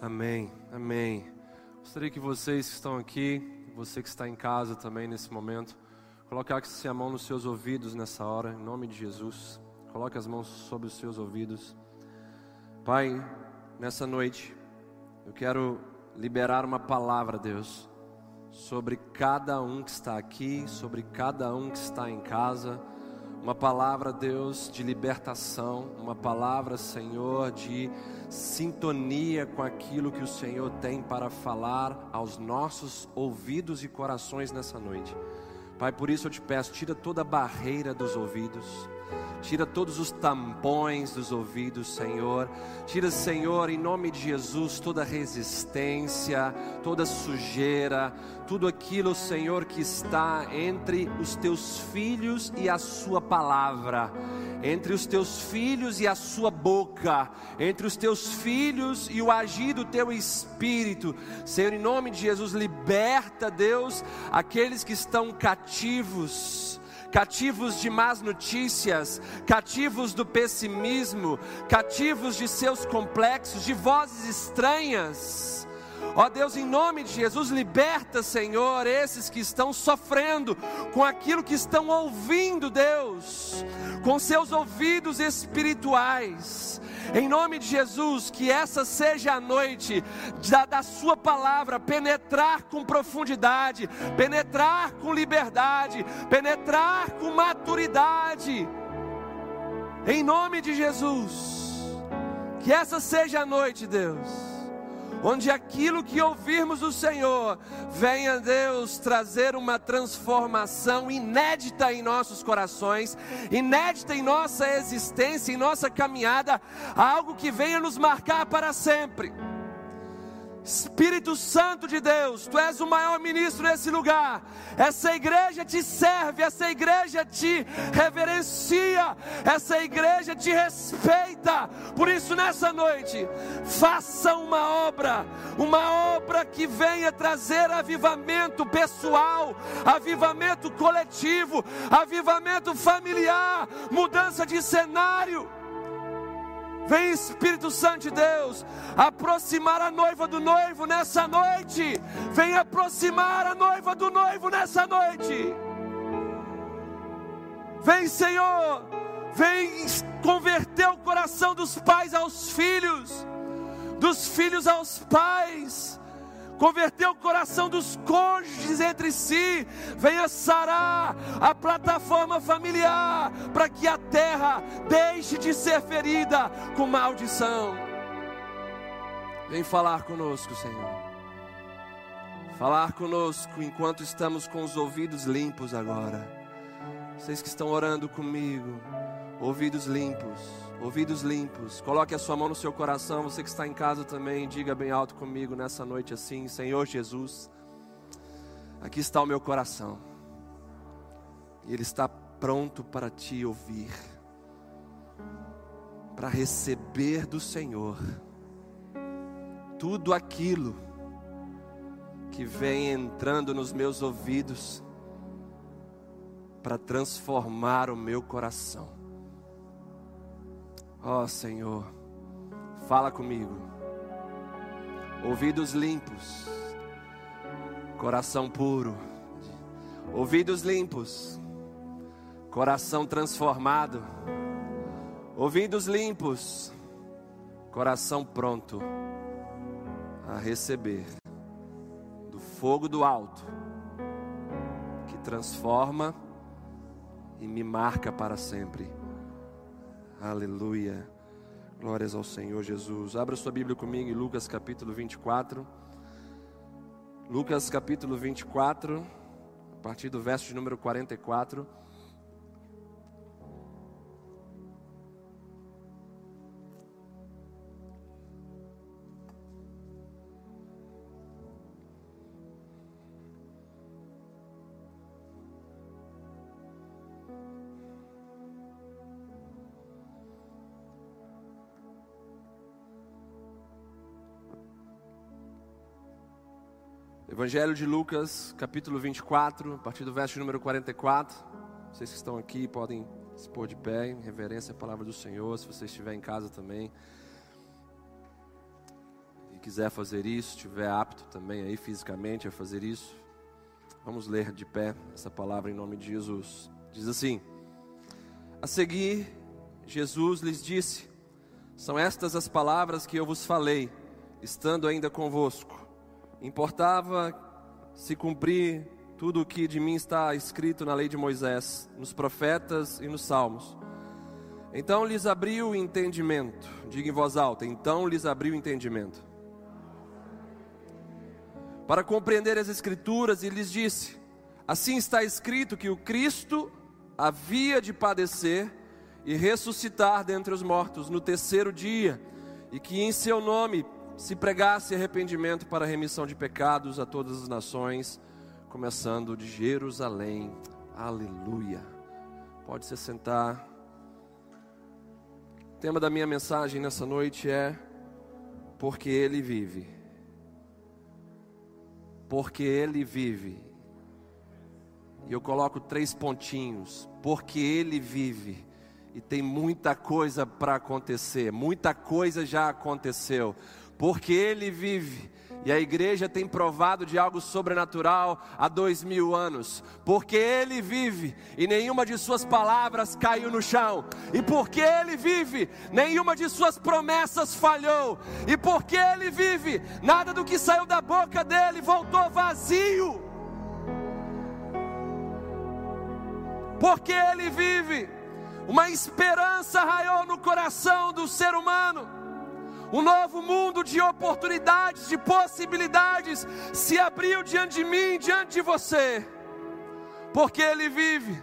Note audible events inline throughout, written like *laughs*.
Amém, amém. Gostaria que vocês que estão aqui, você que está em casa também nesse momento, colocasse a mão nos seus ouvidos nessa hora, em nome de Jesus. Coloque as mãos sobre os seus ouvidos. Pai, nessa noite, eu quero liberar uma palavra, Deus, sobre cada um que está aqui, sobre cada um que está em casa uma palavra, Deus, de libertação, uma palavra, Senhor, de sintonia com aquilo que o Senhor tem para falar aos nossos ouvidos e corações nessa noite. Pai, por isso eu te peço, tira toda a barreira dos ouvidos Tira todos os tampões dos ouvidos, Senhor. Tira, Senhor, em nome de Jesus, toda resistência, toda sujeira, tudo aquilo, Senhor, que está entre os teus filhos e a Sua palavra, entre os teus filhos e a Sua boca, entre os teus filhos e o agir do teu espírito. Senhor, em nome de Jesus, liberta, Deus, aqueles que estão cativos cativos de más notícias, cativos do pessimismo, cativos de seus complexos, de vozes estranhas. Ó Deus, em nome de Jesus, liberta, Senhor, esses que estão sofrendo com aquilo que estão ouvindo, Deus, com seus ouvidos espirituais. Em nome de Jesus, que essa seja a noite da, da Sua palavra penetrar com profundidade, penetrar com liberdade, penetrar com maturidade. Em nome de Jesus, que essa seja a noite, Deus onde aquilo que ouvirmos do Senhor venha, Deus, trazer uma transformação inédita em nossos corações, inédita em nossa existência, em nossa caminhada, algo que venha nos marcar para sempre. Espírito Santo de Deus, tu és o maior ministro nesse lugar. Essa igreja te serve, essa igreja te reverencia, essa igreja te respeita. Por isso, nessa noite, faça uma obra, uma obra que venha trazer avivamento pessoal, avivamento coletivo, avivamento familiar, mudança de cenário. Vem Espírito Santo de Deus, aproximar a noiva do noivo nessa noite. Vem aproximar a noiva do noivo nessa noite. Vem, Senhor, vem converter o coração dos pais aos filhos, dos filhos aos pais converter o coração dos cônjuges entre si, venha sarar a plataforma familiar, para que a terra deixe de ser ferida com maldição. Vem falar conosco, Senhor. Falar conosco enquanto estamos com os ouvidos limpos agora. Vocês que estão orando comigo, ouvidos limpos ouvidos limpos. Coloque a sua mão no seu coração, você que está em casa também, diga bem alto comigo nessa noite assim: Senhor Jesus, aqui está o meu coração, e ele está pronto para te ouvir, para receber do Senhor tudo aquilo que vem entrando nos meus ouvidos para transformar o meu coração. Ó oh, Senhor, fala comigo. Ouvidos limpos, coração puro. Ouvidos limpos, coração transformado. Ouvidos limpos, coração pronto a receber do fogo do alto que transforma e me marca para sempre. Aleluia. Glórias ao Senhor Jesus. Abra sua Bíblia comigo em Lucas capítulo 24. Lucas capítulo 24, a partir do verso de número 44. Evangelho de Lucas, capítulo 24, a partir do verso número 44. Vocês que estão aqui podem se pôr de pé em reverência à palavra do Senhor, se você estiver em casa também. E quiser fazer isso, estiver apto também aí fisicamente a fazer isso, vamos ler de pé essa palavra em nome de Jesus. Diz assim: A seguir, Jesus lhes disse: São estas as palavras que eu vos falei, estando ainda convosco. Importava se cumprir tudo o que de mim está escrito na lei de Moisés, nos profetas e nos salmos. Então lhes abriu o entendimento. Diga em voz alta: então lhes abriu o entendimento. Para compreender as Escrituras, e lhes disse: Assim está escrito que o Cristo havia de padecer e ressuscitar dentre os mortos no terceiro dia, e que em seu nome se pregasse arrependimento para remissão de pecados a todas as nações, começando de Jerusalém. Aleluia. Pode se sentar. O tema da minha mensagem nessa noite é Porque Ele vive. Porque Ele vive. E eu coloco três pontinhos. Porque Ele vive. E tem muita coisa para acontecer. Muita coisa já aconteceu. Porque Ele vive. E a igreja tem provado de algo sobrenatural há dois mil anos, porque Ele vive e nenhuma de Suas palavras caiu no chão, e porque Ele vive, nenhuma de Suas promessas falhou, e porque Ele vive, nada do que saiu da boca dele voltou vazio. Porque Ele vive, uma esperança raiou no coração do ser humano um novo mundo de oportunidades, de possibilidades se abriu diante de mim, diante de você, porque Ele vive.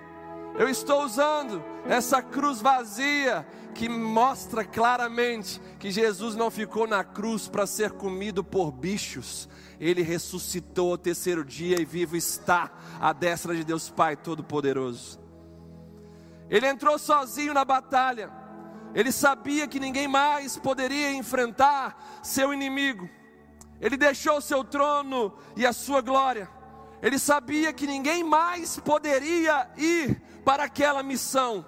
Eu estou usando essa cruz vazia que mostra claramente que Jesus não ficou na cruz para ser comido por bichos. Ele ressuscitou ao terceiro dia e vivo está à destra de Deus Pai Todo-Poderoso. Ele entrou sozinho na batalha ele sabia que ninguém mais poderia enfrentar seu inimigo. Ele deixou seu trono e a sua glória. Ele sabia que ninguém mais poderia ir para aquela missão.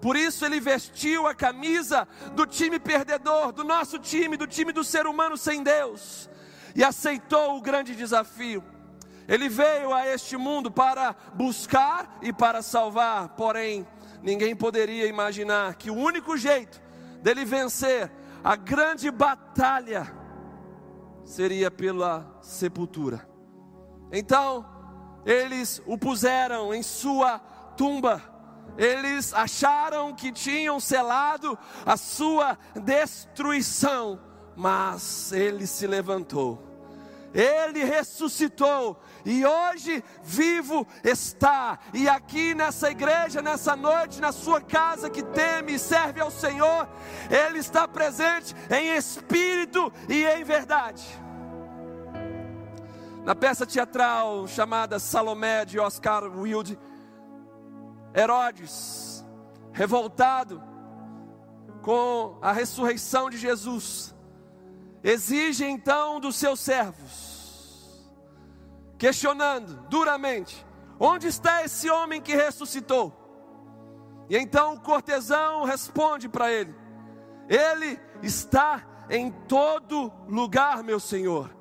Por isso ele vestiu a camisa do time perdedor, do nosso time, do time do ser humano sem Deus, e aceitou o grande desafio. Ele veio a este mundo para buscar e para salvar, porém, ninguém poderia imaginar que o único jeito dele vencer a grande batalha seria pela sepultura. Então, eles o puseram em sua tumba. Eles acharam que tinham selado a sua destruição, mas ele se levantou ele ressuscitou e hoje vivo está. E aqui nessa igreja, nessa noite, na sua casa que teme e serve ao Senhor, Ele está presente em espírito e em verdade. Na peça teatral chamada Salomé de Oscar Wilde, Herodes, revoltado com a ressurreição de Jesus, Exige então dos seus servos, questionando duramente: onde está esse homem que ressuscitou? E então o cortesão responde para ele: Ele está em todo lugar, meu senhor,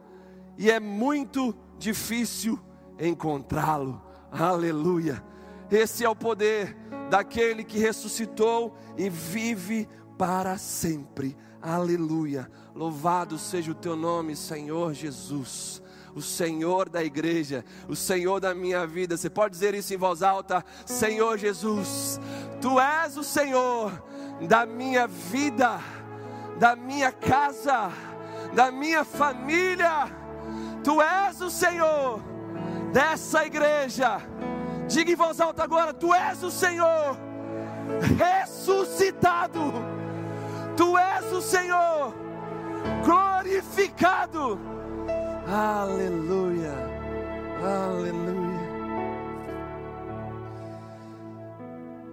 e é muito difícil encontrá-lo. Aleluia. Esse é o poder daquele que ressuscitou e vive para sempre. Aleluia. Louvado seja o teu nome, Senhor Jesus. O Senhor da igreja, o Senhor da minha vida. Você pode dizer isso em voz alta? Senhor Jesus, tu és o Senhor da minha vida, da minha casa, da minha família. Tu és o Senhor dessa igreja. Diga em voz alta agora: Tu és o Senhor ressuscitado Tu és o Senhor, glorificado. Aleluia, aleluia.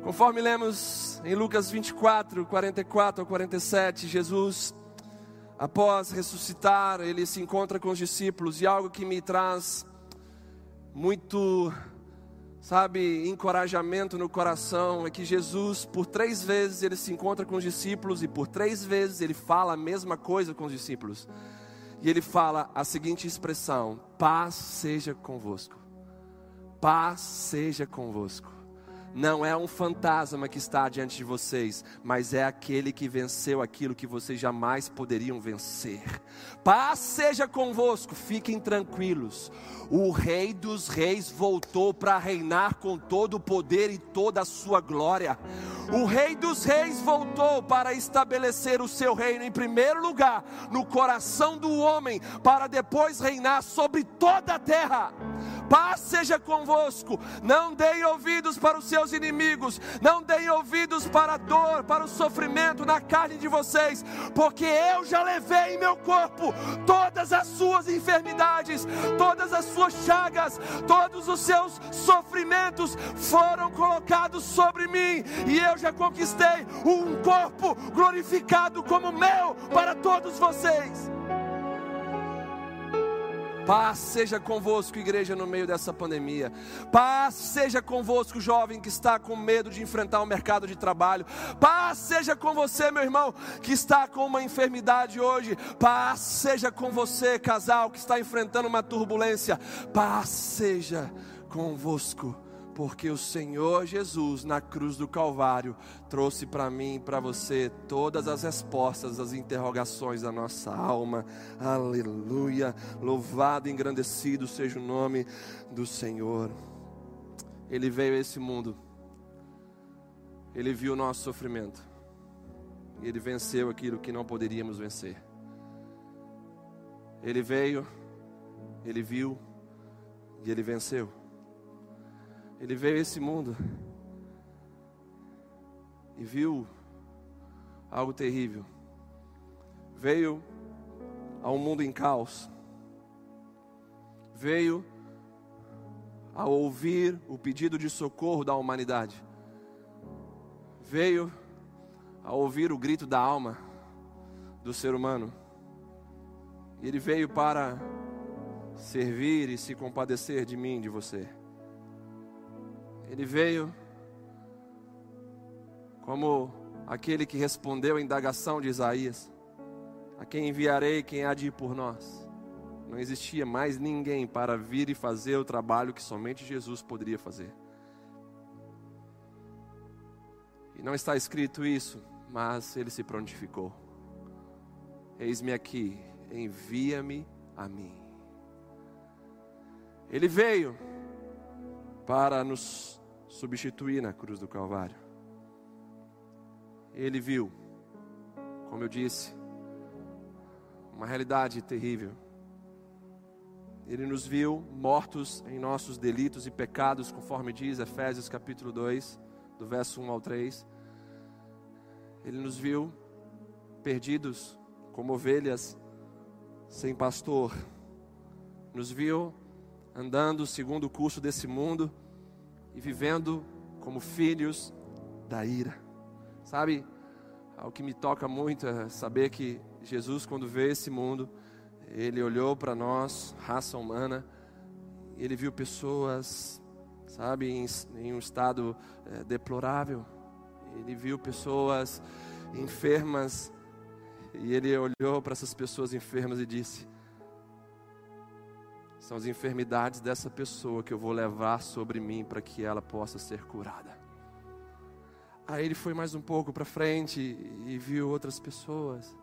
Conforme lemos em Lucas 24, 44 ao 47, Jesus, após ressuscitar, ele se encontra com os discípulos e algo que me traz muito sabe, encorajamento no coração é que Jesus, por três vezes, ele se encontra com os discípulos e por três vezes ele fala a mesma coisa com os discípulos. E ele fala a seguinte expressão: paz seja convosco. Paz seja convosco não é um fantasma que está diante de vocês, mas é aquele que venceu aquilo que vocês jamais poderiam vencer. Paz seja convosco, fiquem tranquilos. O Rei dos Reis voltou para reinar com todo o poder e toda a sua glória. O Rei dos Reis voltou para estabelecer o seu reino em primeiro lugar no coração do homem, para depois reinar sobre toda a terra paz seja convosco. Não deem ouvidos para os seus inimigos, não deem ouvidos para a dor, para o sofrimento na carne de vocês, porque eu já levei em meu corpo todas as suas enfermidades, todas as suas chagas, todos os seus sofrimentos foram colocados sobre mim, e eu já conquistei um corpo glorificado como meu para todos vocês. Paz seja convosco, igreja, no meio dessa pandemia. Paz seja convosco, jovem que está com medo de enfrentar o mercado de trabalho. Paz seja com você, meu irmão, que está com uma enfermidade hoje. Paz seja com você, casal, que está enfrentando uma turbulência. Paz seja convosco porque o Senhor Jesus na cruz do Calvário trouxe para mim e para você todas as respostas às interrogações da nossa alma. Aleluia! Louvado e engrandecido seja o nome do Senhor. Ele veio a esse mundo. Ele viu o nosso sofrimento. E ele venceu aquilo que não poderíamos vencer. Ele veio, ele viu e ele venceu. Ele veio a esse mundo e viu algo terrível. Veio a um mundo em caos. Veio a ouvir o pedido de socorro da humanidade. Veio a ouvir o grito da alma do ser humano. Ele veio para servir e se compadecer de mim, de você. Ele veio como aquele que respondeu à indagação de Isaías: A quem enviarei, quem há de ir por nós? Não existia mais ninguém para vir e fazer o trabalho que somente Jesus poderia fazer. E não está escrito isso, mas ele se prontificou. Eis-me aqui, envia-me a mim. Ele veio para nos substituir na cruz do Calvário. Ele viu, como eu disse, uma realidade terrível. Ele nos viu mortos em nossos delitos e pecados, conforme diz Efésios capítulo 2, do verso 1 ao 3. Ele nos viu perdidos como ovelhas sem pastor. Nos viu andando segundo o curso desse mundo e vivendo como filhos da ira. Sabe, o que me toca muito é saber que Jesus, quando veio esse mundo, ele olhou para nós, raça humana, ele viu pessoas, sabe, em, em um estado é, deplorável. Ele viu pessoas enfermas, e ele olhou para essas pessoas enfermas e disse: são as enfermidades dessa pessoa que eu vou levar sobre mim para que ela possa ser curada. Aí ele foi mais um pouco para frente e viu outras pessoas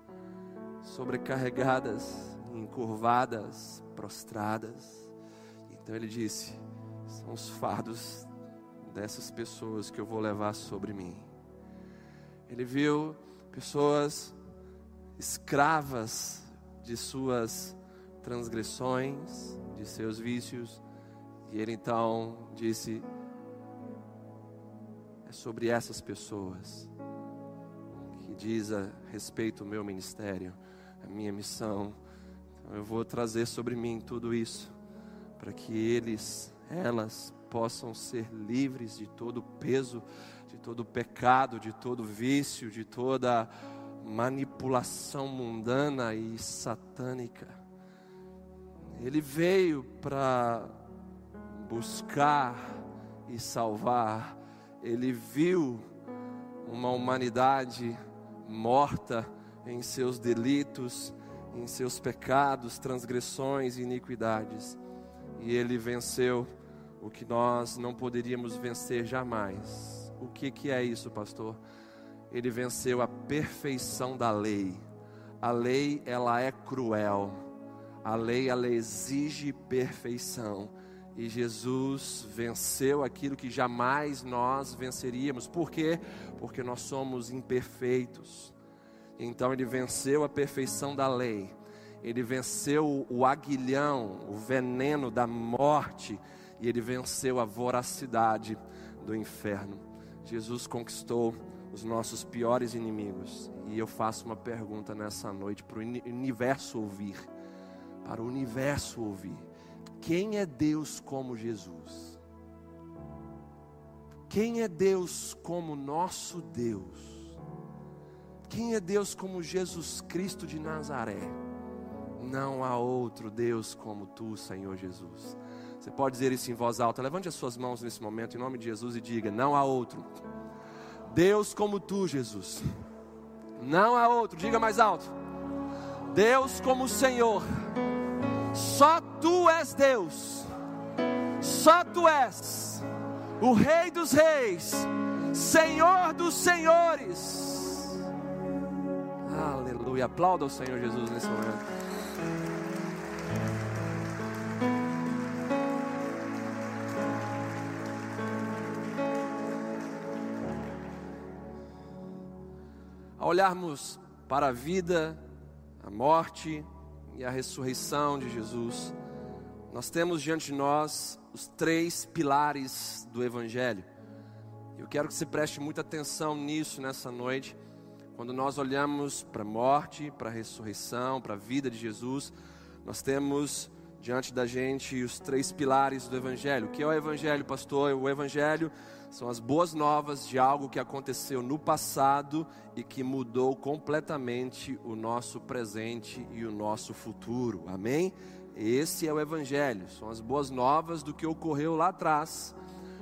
sobrecarregadas, encurvadas, prostradas. Então ele disse: São os fardos dessas pessoas que eu vou levar sobre mim. Ele viu pessoas escravas de suas transgressões, de seus vícios. E ele então disse: É sobre essas pessoas que diz a respeito o meu ministério, a minha missão. Então eu vou trazer sobre mim tudo isso, para que eles, elas, possam ser livres de todo o peso, de todo o pecado, de todo o vício, de toda manipulação mundana e satânica. Ele veio para buscar e salvar. Ele viu uma humanidade morta em seus delitos em seus pecados, transgressões e iniquidades. E ele venceu o que nós não poderíamos vencer jamais. O que, que é isso, pastor? Ele venceu a perfeição da lei. A lei, ela é cruel. A lei, ela exige perfeição. E Jesus venceu aquilo que jamais nós venceríamos. Por quê? Porque nós somos imperfeitos. Então ele venceu a perfeição da lei. Ele venceu o aguilhão, o veneno da morte e ele venceu a voracidade do inferno. Jesus conquistou os nossos piores inimigos. E eu faço uma pergunta nessa noite para o universo ouvir. Para o universo ouvir. Quem é Deus como Jesus? Quem é Deus como nosso Deus? Quem é Deus como Jesus Cristo de Nazaré? Não há outro Deus como tu, Senhor Jesus. Você pode dizer isso em voz alta. Levante as suas mãos nesse momento, em nome de Jesus, e diga: Não há outro. Deus como tu, Jesus. Não há outro. Diga mais alto. Deus como o Senhor. Só tu és Deus. Só tu és o Rei dos Reis, Senhor dos Senhores. Aleluia. Aplauda o Senhor Jesus nesse momento. olharmos para a vida, a morte e a ressurreição de Jesus, nós temos diante de nós os três pilares do Evangelho. Eu quero que você preste muita atenção nisso nessa noite, quando nós olhamos para a morte, para a ressurreição, para a vida de Jesus, nós temos diante da gente os três pilares do Evangelho. O que é o Evangelho, pastor? O Evangelho são as boas novas de algo que aconteceu no passado e que mudou completamente o nosso presente e o nosso futuro. Amém? Esse é o Evangelho. São as boas novas do que ocorreu lá atrás,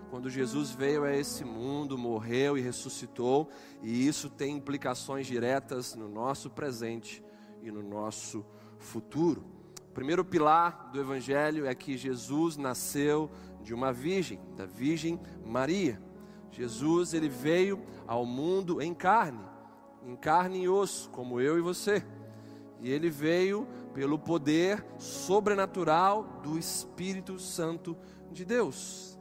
quando Jesus veio a esse mundo, morreu e ressuscitou, e isso tem implicações diretas no nosso presente e no nosso futuro. O primeiro pilar do Evangelho é que Jesus nasceu de uma virgem, da Virgem Maria. Jesus ele veio ao mundo em carne, em carne e osso, como eu e você. E ele veio pelo poder sobrenatural do Espírito Santo de Deus.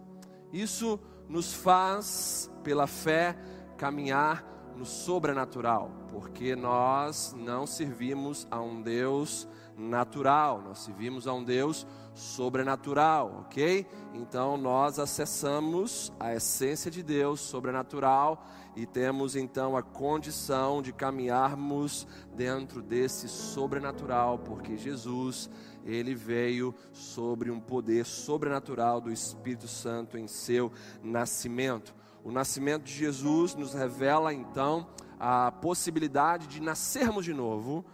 Isso nos faz, pela fé, caminhar no sobrenatural, porque nós não servimos a um Deus natural, nós servimos a um Deus sobrenatural, ok? Então nós acessamos a essência de Deus sobrenatural e temos então a condição de caminharmos dentro desse sobrenatural, porque Jesus, ele veio sobre um poder sobrenatural do Espírito Santo em seu nascimento. O nascimento de Jesus nos revela então a possibilidade de nascermos de novo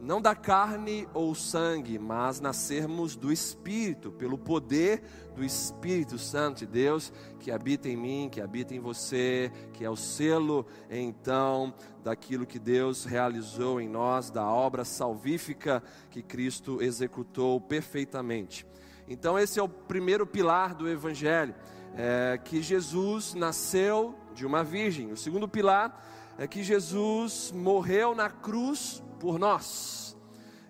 não da carne ou sangue, mas nascermos do Espírito, pelo poder do Espírito Santo de Deus que habita em mim, que habita em você, que é o selo então daquilo que Deus realizou em nós, da obra salvífica que Cristo executou perfeitamente. Então, esse é o primeiro pilar do Evangelho, é que Jesus nasceu de uma virgem. O segundo pilar é que Jesus morreu na cruz por nós.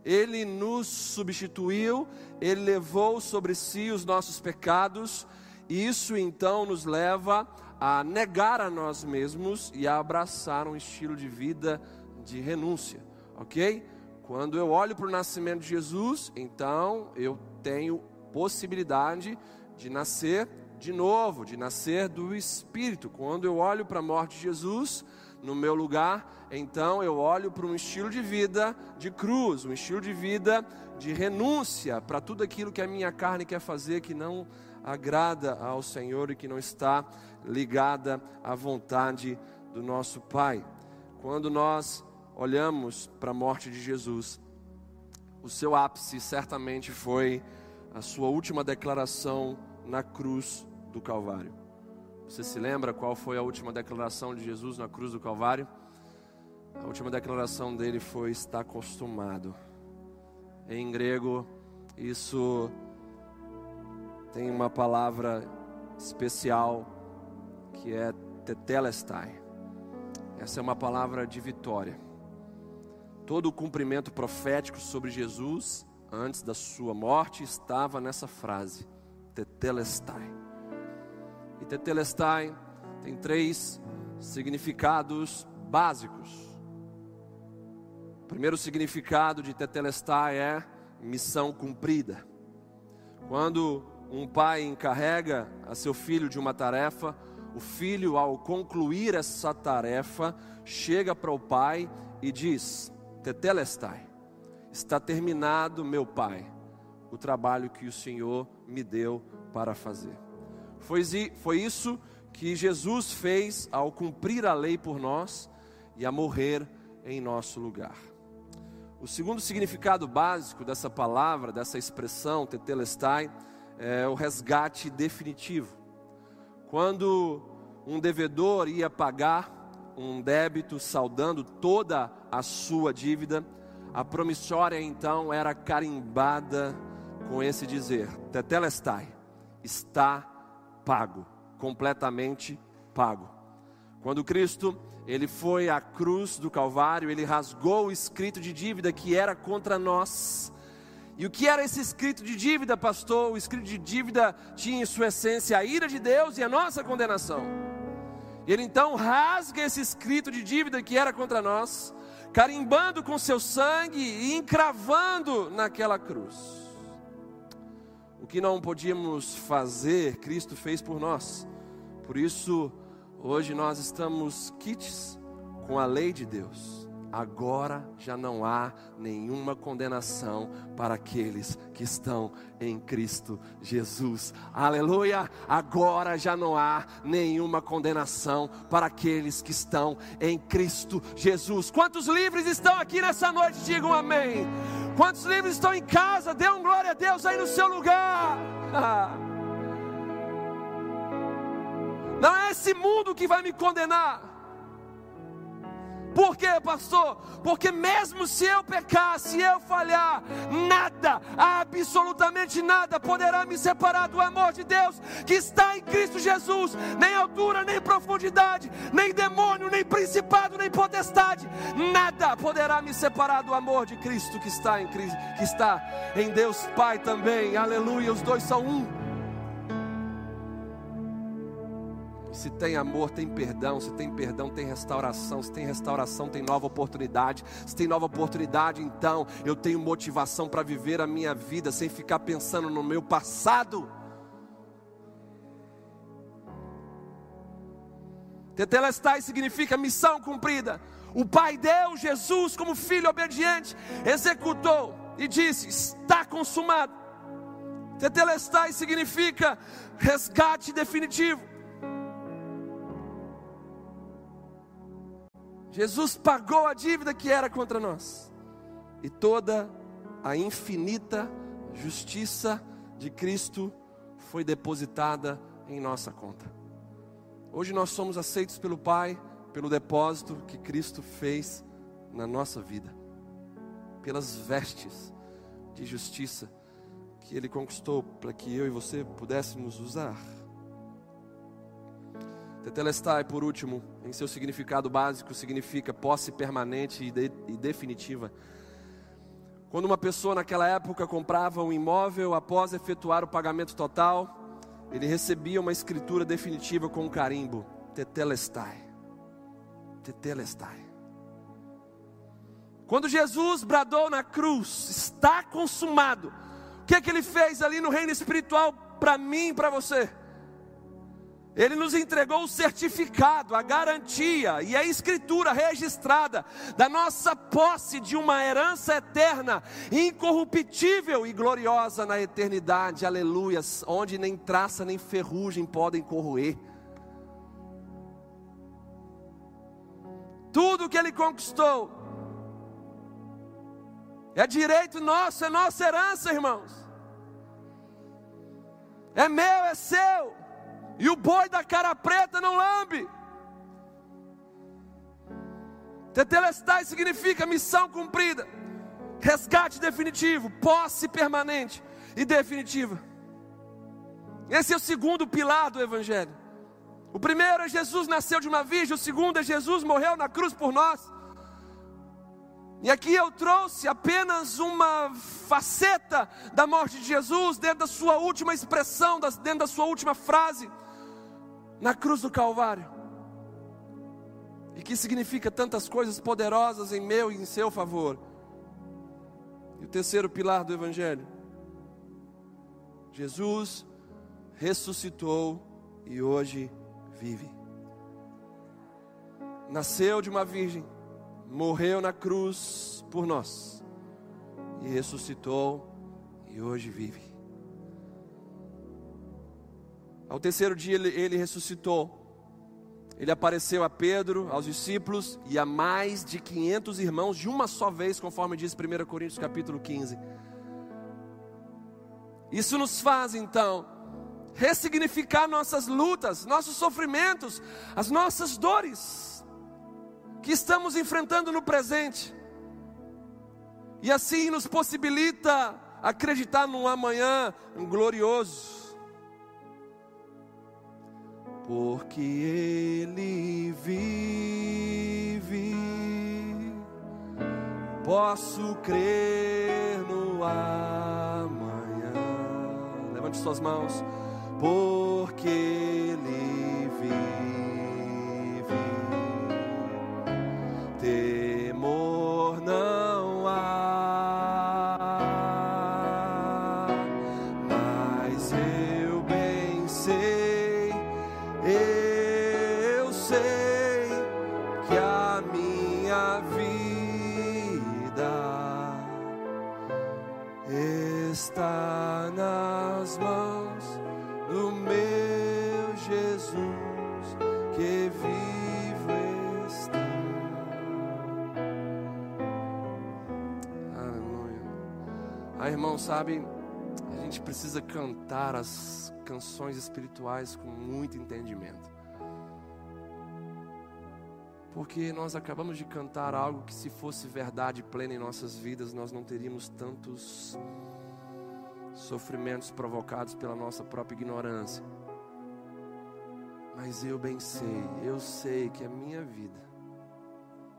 Ele nos substituiu, ele levou sobre si os nossos pecados, e isso então nos leva a negar a nós mesmos e a abraçar um estilo de vida de renúncia, ok? Quando eu olho para o nascimento de Jesus, então eu tenho possibilidade de nascer de novo, de nascer do Espírito. Quando eu olho para a morte de Jesus, no meu lugar, então eu olho para um estilo de vida de cruz, um estilo de vida de renúncia para tudo aquilo que a minha carne quer fazer que não agrada ao Senhor e que não está ligada à vontade do nosso Pai. Quando nós olhamos para a morte de Jesus, o seu ápice certamente foi a sua última declaração na cruz do Calvário. Você se lembra qual foi a última declaração de Jesus na cruz do Calvário? A última declaração dele foi: está acostumado. Em grego, isso tem uma palavra especial que é tetelestai. Essa é uma palavra de vitória. Todo o cumprimento profético sobre Jesus antes da sua morte estava nessa frase, tetelestai. Tetelestai tem três significados básicos. O primeiro significado de tetelestai é missão cumprida. Quando um pai encarrega a seu filho de uma tarefa, o filho, ao concluir essa tarefa, chega para o pai e diz: Tetelestai, está terminado, meu pai, o trabalho que o Senhor me deu para fazer. Foi, foi isso que Jesus fez ao cumprir a lei por nós e a morrer em nosso lugar. O segundo significado básico dessa palavra, dessa expressão, tetelestai, é o resgate definitivo. Quando um devedor ia pagar um débito saldando toda a sua dívida, a promissória então era carimbada com esse dizer: Tetelestai, está pago, completamente pago. Quando Cristo ele foi à cruz do Calvário, ele rasgou o escrito de dívida que era contra nós e o que era esse escrito de dívida, pastor? O escrito de dívida tinha em sua essência a ira de Deus e a nossa condenação. Ele então rasga esse escrito de dívida que era contra nós, carimbando com seu sangue e encravando naquela cruz. O que não podíamos fazer, Cristo fez por nós. Por isso, hoje nós estamos quites com a lei de Deus agora já não há nenhuma condenação para aqueles que estão em Cristo Jesus. Aleluia! Agora já não há nenhuma condenação para aqueles que estão em Cristo Jesus. Quantos livres estão aqui nessa noite? Digam amém. Quantos livres estão em casa? Dê um glória a Deus aí no seu lugar. *laughs* Não é esse mundo que vai me condenar. Por quê, pastor? Porque mesmo se eu pecar, se eu falhar, nada, absolutamente nada poderá me separar do amor de Deus que está em Cristo Jesus. Nem altura, nem profundidade, nem demônio, nem principado, nem potestade, nada poderá me separar do amor de Cristo que está em Cristo, que está em Deus Pai também. Aleluia, os dois são um. Se tem amor, tem perdão. Se tem perdão, tem restauração. Se tem restauração, tem nova oportunidade. Se tem nova oportunidade, então eu tenho motivação para viver a minha vida sem ficar pensando no meu passado. Tetelestai significa missão cumprida. O Pai deu Jesus como filho obediente, executou e disse: está consumado. Tetelestai significa resgate definitivo. Jesus pagou a dívida que era contra nós, e toda a infinita justiça de Cristo foi depositada em nossa conta. Hoje nós somos aceitos pelo Pai pelo depósito que Cristo fez na nossa vida, pelas vestes de justiça que Ele conquistou para que eu e você pudéssemos usar. Tetelestai, por último, em seu significado básico, significa posse permanente e, de, e definitiva. Quando uma pessoa naquela época comprava um imóvel após efetuar o pagamento total, ele recebia uma escritura definitiva com um carimbo: Tetelestai. Tetelestai. Quando Jesus bradou na cruz, está consumado. O que é que ele fez ali no reino espiritual para mim e para você? Ele nos entregou o certificado, a garantia e a escritura registrada da nossa posse de uma herança eterna, incorruptível e gloriosa na eternidade, aleluias, onde nem traça nem ferrugem podem corroer. Tudo que ele conquistou é direito nosso, é nossa herança, irmãos. É meu, é seu. E o boi da cara preta não lambe. Tetelestai significa missão cumprida. resgate definitivo, posse permanente e definitiva. Esse é o segundo pilar do Evangelho. O primeiro é Jesus nasceu de uma virgem, o segundo é Jesus morreu na cruz por nós. E aqui eu trouxe apenas uma faceta da morte de Jesus, dentro da sua última expressão, dentro da sua última frase, na cruz do Calvário. E que significa tantas coisas poderosas em meu e em seu favor. E o terceiro pilar do Evangelho: Jesus ressuscitou e hoje vive. Nasceu de uma virgem, morreu na cruz por nós e ressuscitou e hoje vive. Ao terceiro dia ele, ele ressuscitou. Ele apareceu a Pedro, aos discípulos e a mais de 500 irmãos de uma só vez, conforme diz 1 Coríntios capítulo 15. Isso nos faz então ressignificar nossas lutas, nossos sofrimentos, as nossas dores que estamos enfrentando no presente. E assim nos possibilita acreditar num amanhã glorioso. Porque Ele vive, posso crer no amanhã. Levante suas mãos porque Ele vive. Temor está nas mãos do meu Jesus que vivo está. Aleluia. Ah, irmão, sabe, a gente precisa cantar as canções espirituais com muito entendimento. Porque nós acabamos de cantar algo que, se fosse verdade plena em nossas vidas, nós não teríamos tantos sofrimentos provocados pela nossa própria ignorância. Mas eu bem sei, eu sei que a minha vida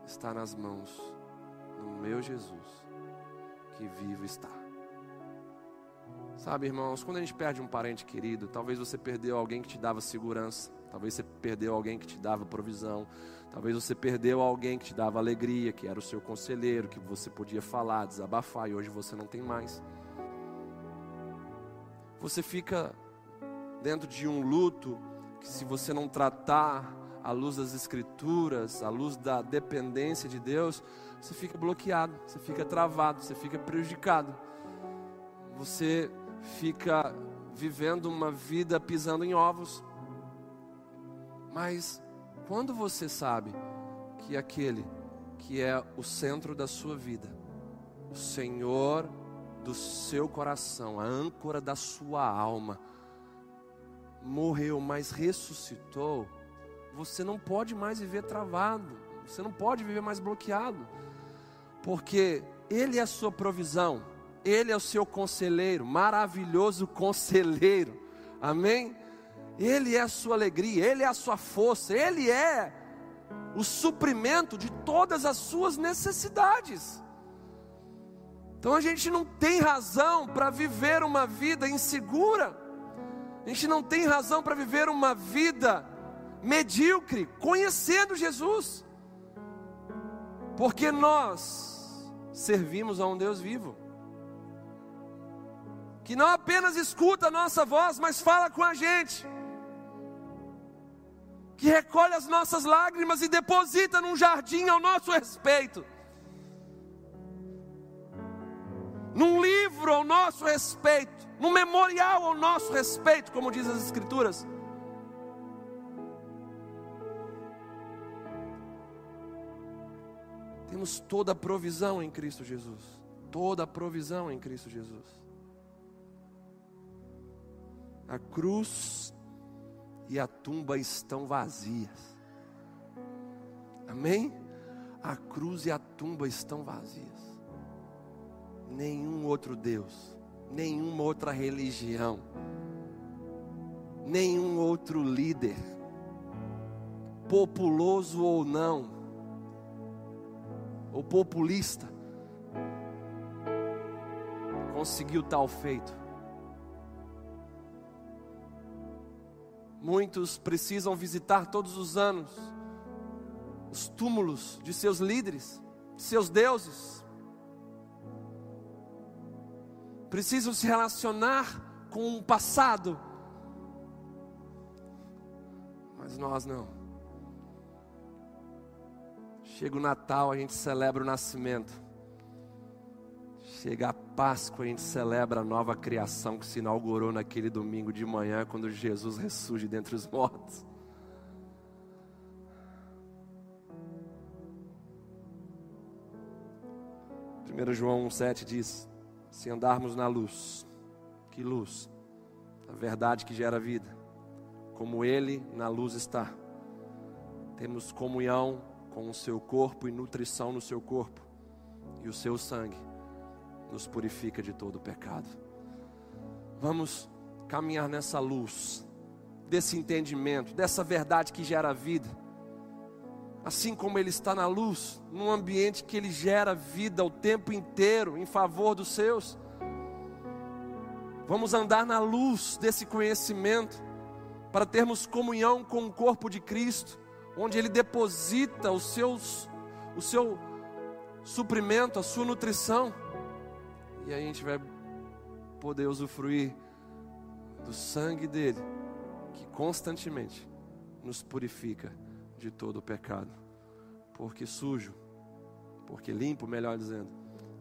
está nas mãos do meu Jesus, que vivo está. Sabe, irmãos, quando a gente perde um parente querido, talvez você perdeu alguém que te dava segurança, talvez você perdeu alguém que te dava provisão, talvez você perdeu alguém que te dava alegria, que era o seu conselheiro, que você podia falar, desabafar, e hoje você não tem mais você fica dentro de um luto que, se você não tratar à luz das Escrituras, à luz da dependência de Deus, você fica bloqueado, você fica travado, você fica prejudicado. Você fica vivendo uma vida pisando em ovos. Mas quando você sabe que aquele que é o centro da sua vida, o Senhor do seu coração, a âncora da sua alma, morreu, mas ressuscitou, você não pode mais viver travado, você não pode viver mais bloqueado, porque Ele é a sua provisão, Ele é o seu conselheiro, maravilhoso conselheiro, amém? Ele é a sua alegria, Ele é a sua força, Ele é o suprimento de todas as suas necessidades. Então a gente não tem razão para viver uma vida insegura, a gente não tem razão para viver uma vida medíocre, conhecendo Jesus, porque nós servimos a um Deus vivo, que não apenas escuta a nossa voz, mas fala com a gente, que recolhe as nossas lágrimas e deposita num jardim ao nosso respeito num livro ao nosso respeito, num memorial ao nosso respeito, como diz as Escrituras. Temos toda a provisão em Cristo Jesus. Toda a provisão em Cristo Jesus. A cruz e a tumba estão vazias. Amém? A cruz e a tumba estão vazias. Nenhum outro Deus, nenhuma outra religião, nenhum outro líder, populoso ou não, ou populista, conseguiu tal feito. Muitos precisam visitar todos os anos os túmulos de seus líderes, de seus deuses. Precisam se relacionar com o passado. Mas nós não. Chega o Natal, a gente celebra o nascimento. Chega a Páscoa, a gente celebra a nova criação que se inaugurou naquele domingo de manhã, quando Jesus ressurge dentre os mortos. 1 João 1,7 diz: Se andarmos na luz, que luz? A verdade que gera vida, como Ele na luz está. Temos comunhão com o seu corpo e nutrição no seu corpo, e o seu sangue nos purifica de todo pecado. Vamos caminhar nessa luz, desse entendimento, dessa verdade que gera vida assim como Ele está na luz, num ambiente que Ele gera vida o tempo inteiro em favor dos seus. Vamos andar na luz desse conhecimento, para termos comunhão com o corpo de Cristo, onde Ele deposita os seus, o seu suprimento, a sua nutrição, e aí a gente vai poder usufruir do sangue dele, que constantemente nos purifica de todo o pecado. Porque sujo, porque limpo, melhor dizendo,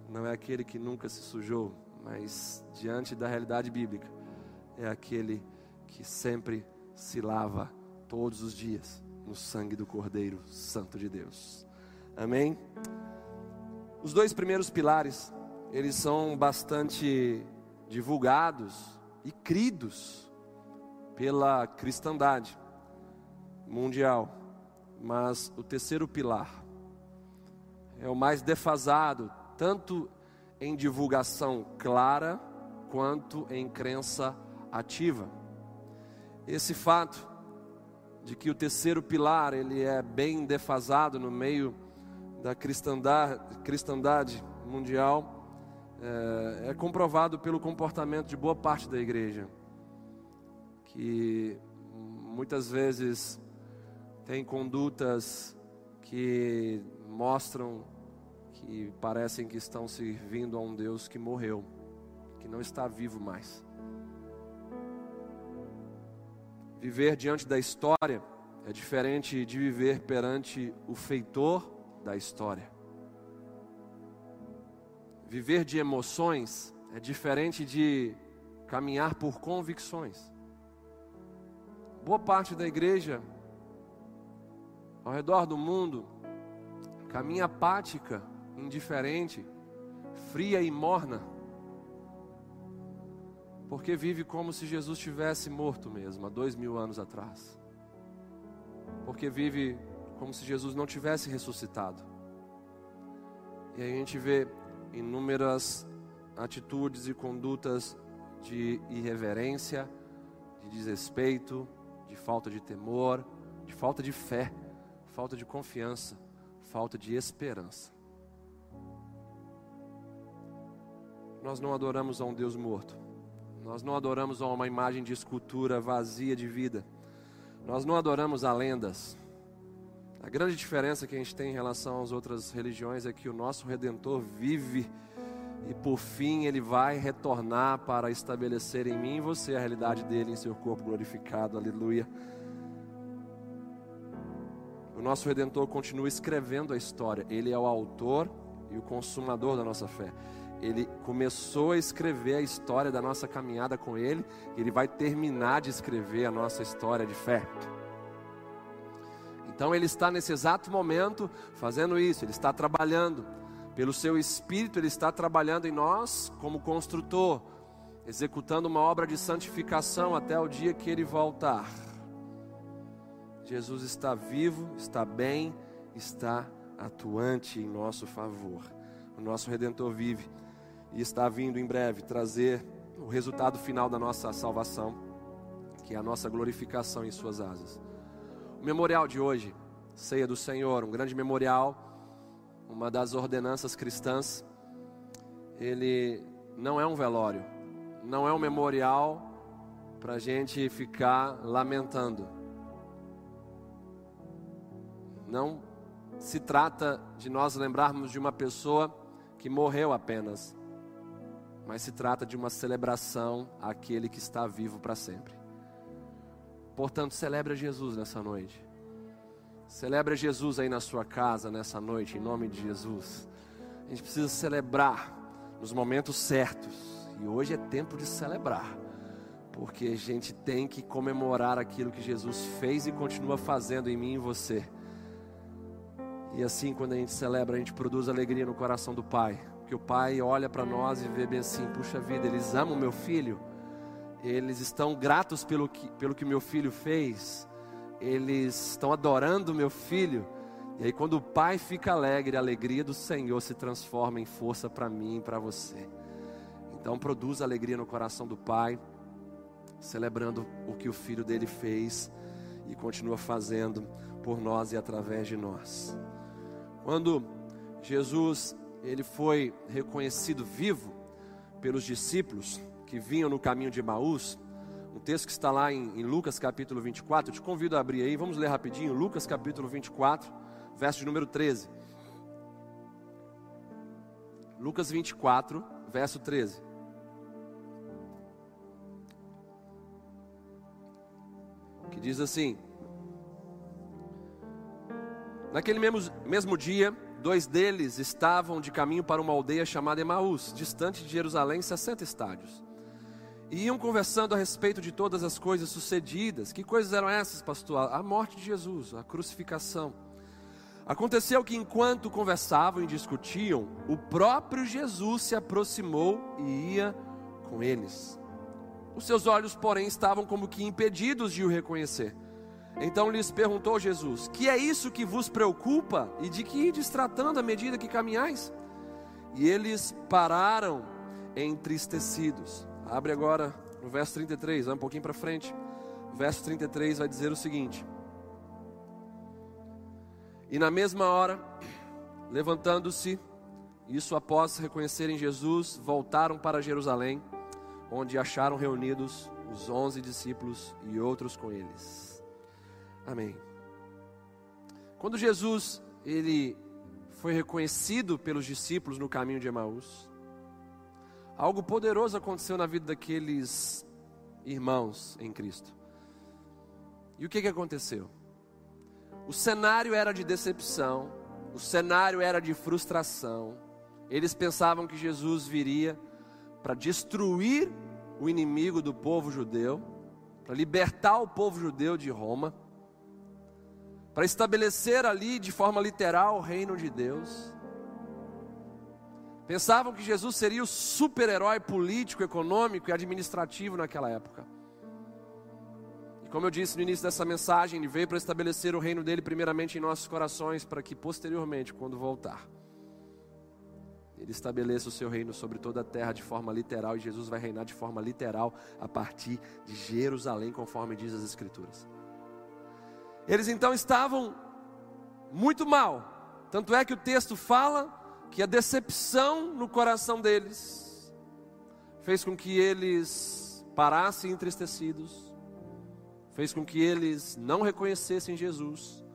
não é aquele que nunca se sujou, mas diante da realidade bíblica, é aquele que sempre se lava todos os dias no sangue do Cordeiro Santo de Deus. Amém? Os dois primeiros pilares, eles são bastante divulgados e cridos pela cristandade mundial. Mas o terceiro pilar é o mais defasado, tanto em divulgação clara quanto em crença ativa. Esse fato de que o terceiro pilar ele é bem defasado no meio da cristandade, cristandade mundial é, é comprovado pelo comportamento de boa parte da igreja, que muitas vezes tem condutas que mostram que parecem que estão servindo a um Deus que morreu, que não está vivo mais. Viver diante da história é diferente de viver perante o feitor da história. Viver de emoções é diferente de caminhar por convicções. Boa parte da igreja ao redor do mundo, caminha apática, indiferente, fria e morna, porque vive como se Jesus tivesse morto mesmo, há dois mil anos atrás, porque vive como se Jesus não tivesse ressuscitado. E aí a gente vê inúmeras atitudes e condutas de irreverência, de desrespeito, de falta de temor, de falta de fé falta de confiança, falta de esperança. Nós não adoramos a um Deus morto. Nós não adoramos a uma imagem de escultura vazia de vida. Nós não adoramos a lendas. A grande diferença que a gente tem em relação às outras religiões é que o nosso redentor vive e por fim ele vai retornar para estabelecer em mim e você a realidade dele em seu corpo glorificado. Aleluia. O nosso Redentor continua escrevendo a história. Ele é o autor e o consumador da nossa fé. Ele começou a escrever a história da nossa caminhada com Ele, e Ele vai terminar de escrever a nossa história de fé. Então Ele está nesse exato momento fazendo isso, Ele está trabalhando, pelo Seu Espírito, Ele está trabalhando em nós como construtor, executando uma obra de santificação até o dia que Ele voltar. Jesus está vivo, está bem, está atuante em nosso favor. O nosso redentor vive. e está vindo em breve trazer o resultado final da nossa salvação, que é a nossa glorificação em Suas asas. O memorial de hoje, Ceia do Senhor, um grande memorial, uma das ordenanças cristãs, ele não é um velório, não é um memorial para a gente ficar lamentando. Não se trata de nós lembrarmos de uma pessoa que morreu apenas, mas se trata de uma celebração àquele que está vivo para sempre. Portanto, celebre Jesus nessa noite. Celebre Jesus aí na sua casa nessa noite, em nome de Jesus. A gente precisa celebrar nos momentos certos. E hoje é tempo de celebrar. Porque a gente tem que comemorar aquilo que Jesus fez e continua fazendo em mim e você. E assim, quando a gente celebra, a gente produz alegria no coração do Pai. Porque o Pai olha para nós e vê bem assim: puxa vida, eles amam meu filho, eles estão gratos pelo que, pelo que meu filho fez, eles estão adorando meu filho. E aí, quando o Pai fica alegre, a alegria do Senhor se transforma em força para mim e para você. Então, produz alegria no coração do Pai, celebrando o que o filho dele fez e continua fazendo por nós e através de nós. Quando Jesus ele foi reconhecido vivo pelos discípulos que vinham no caminho de Maús, um texto que está lá em, em Lucas capítulo 24, eu te convido a abrir aí, vamos ler rapidinho, Lucas capítulo 24, verso de número 13. Lucas 24, verso 13. Que diz assim: Naquele mesmo, mesmo dia, dois deles estavam de caminho para uma aldeia chamada Emaús, distante de Jerusalém, 60 estádios. E iam conversando a respeito de todas as coisas sucedidas. Que coisas eram essas, pastor? A morte de Jesus, a crucificação. Aconteceu que enquanto conversavam e discutiam, o próprio Jesus se aproximou e ia com eles. Os seus olhos, porém, estavam como que impedidos de o reconhecer. Então lhes perguntou Jesus: Que é isso que vos preocupa e de que ides tratando à medida que caminhais? E eles pararam entristecidos. Abre agora no verso 33, vai um pouquinho para frente. O verso 33 vai dizer o seguinte: E na mesma hora, levantando-se, isso após reconhecerem Jesus, voltaram para Jerusalém, onde acharam reunidos os onze discípulos e outros com eles. Amém. Quando Jesus ele foi reconhecido pelos discípulos no caminho de Emaús, algo poderoso aconteceu na vida daqueles irmãos em Cristo. E o que, que aconteceu? O cenário era de decepção, o cenário era de frustração. Eles pensavam que Jesus viria para destruir o inimigo do povo judeu, para libertar o povo judeu de Roma para estabelecer ali de forma literal o reino de Deus. Pensavam que Jesus seria o super-herói político, econômico e administrativo naquela época. E como eu disse no início dessa mensagem, ele veio para estabelecer o reino dele primeiramente em nossos corações, para que posteriormente, quando voltar, ele estabeleça o seu reino sobre toda a terra de forma literal, e Jesus vai reinar de forma literal a partir de Jerusalém, conforme diz as Escrituras. Eles então estavam muito mal. Tanto é que o texto fala que a decepção no coração deles fez com que eles parassem entristecidos, fez com que eles não reconhecessem Jesus.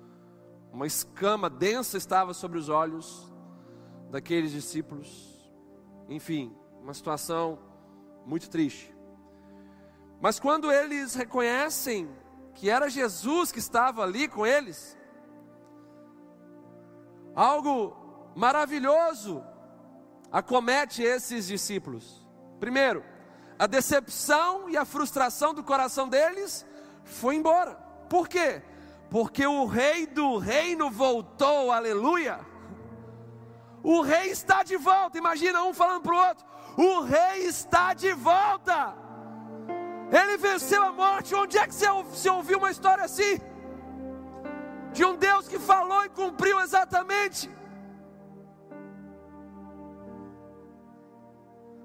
Uma escama densa estava sobre os olhos daqueles discípulos. Enfim, uma situação muito triste. Mas quando eles reconhecem que era Jesus que estava ali com eles. Algo maravilhoso acomete esses discípulos. Primeiro, a decepção e a frustração do coração deles foi embora. Por quê? Porque o rei do reino voltou, aleluia. O rei está de volta. Imagina um falando para o outro: o rei está de volta. Ele venceu a morte. Onde é que você ouviu uma história assim? De um Deus que falou e cumpriu exatamente.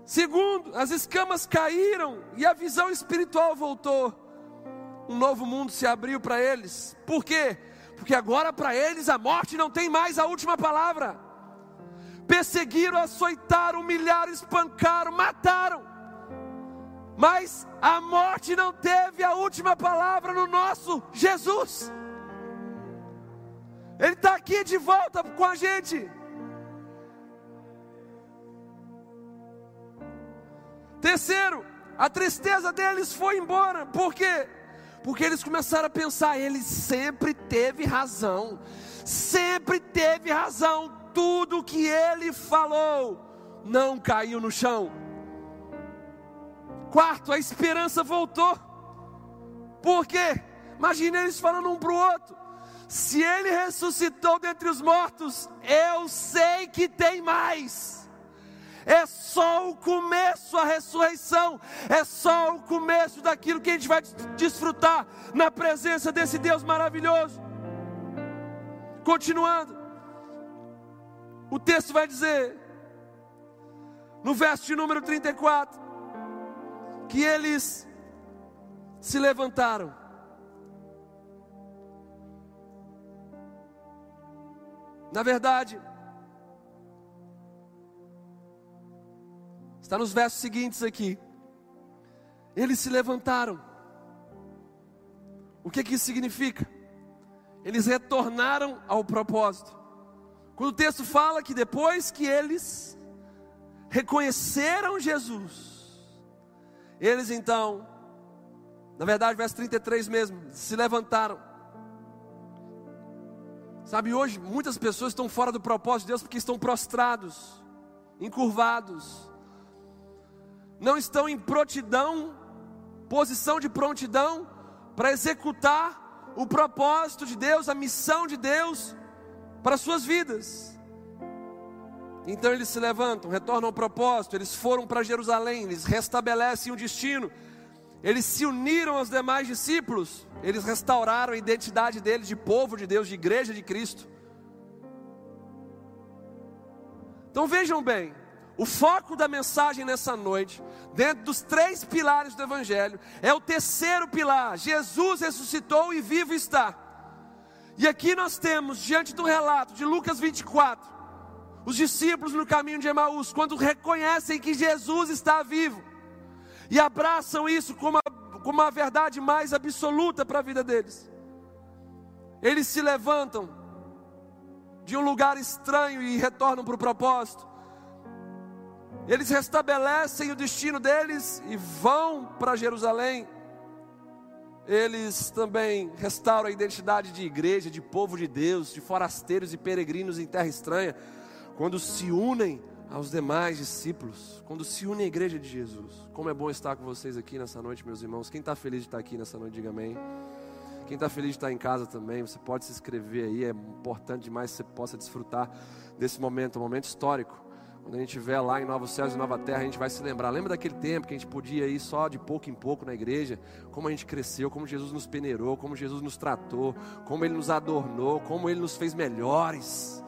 Segundo, as escamas caíram e a visão espiritual voltou. Um novo mundo se abriu para eles. Por quê? Porque agora para eles a morte não tem mais a última palavra. Perseguiram, açoitaram, humilharam, espancaram, mataram. Mas a morte não teve a última palavra no nosso Jesus. Ele está aqui de volta com a gente. Terceiro, a tristeza deles foi embora. Por quê? Porque eles começaram a pensar, ele sempre teve razão. Sempre teve razão. Tudo que ele falou não caiu no chão. Quarto, a esperança voltou. Por quê? Imagina eles falando um para o outro. Se ele ressuscitou dentre os mortos, eu sei que tem mais é só o começo, a ressurreição, é só o começo daquilo que a gente vai desfrutar na presença desse Deus maravilhoso. Continuando, o texto vai dizer, no verso de número 34, que eles se levantaram. Na verdade, Está nos versos seguintes aqui. Eles se levantaram. O que, que isso significa? Eles retornaram ao propósito. Quando o texto fala que depois que eles reconheceram Jesus, eles então, na verdade, verso 33 mesmo, se levantaram. Sabe, hoje muitas pessoas estão fora do propósito de Deus porque estão prostrados, encurvados, não estão em prontidão, posição de prontidão para executar o propósito de Deus, a missão de Deus para suas vidas. Então eles se levantam, retornam ao propósito, eles foram para Jerusalém, eles restabelecem o destino, eles se uniram aos demais discípulos, eles restauraram a identidade deles de povo de Deus, de igreja de Cristo. Então vejam bem, o foco da mensagem nessa noite, dentro dos três pilares do Evangelho, é o terceiro pilar: Jesus ressuscitou e vivo está. E aqui nós temos, diante do relato de Lucas 24, os discípulos no caminho de Emaús, quando reconhecem que Jesus está vivo e abraçam isso como a, como a verdade mais absoluta para a vida deles, eles se levantam de um lugar estranho e retornam para o propósito eles restabelecem o destino deles e vão para Jerusalém. Eles também restauram a identidade de igreja, de povo de Deus, de forasteiros e peregrinos em terra estranha, quando se unem aos demais discípulos, quando se unem à igreja de Jesus. Como é bom estar com vocês aqui nessa noite, meus irmãos. Quem está feliz de estar aqui nessa noite, diga amém. Quem está feliz de estar em casa também, você pode se inscrever aí, é importante demais que você possa desfrutar desse momento, um momento histórico quando a gente estiver lá em Novos Céus e Nova Terra, a gente vai se lembrar. Lembra daquele tempo que a gente podia ir só de pouco em pouco na igreja? Como a gente cresceu, como Jesus nos peneirou, como Jesus nos tratou, como Ele nos adornou, como Ele nos fez melhores.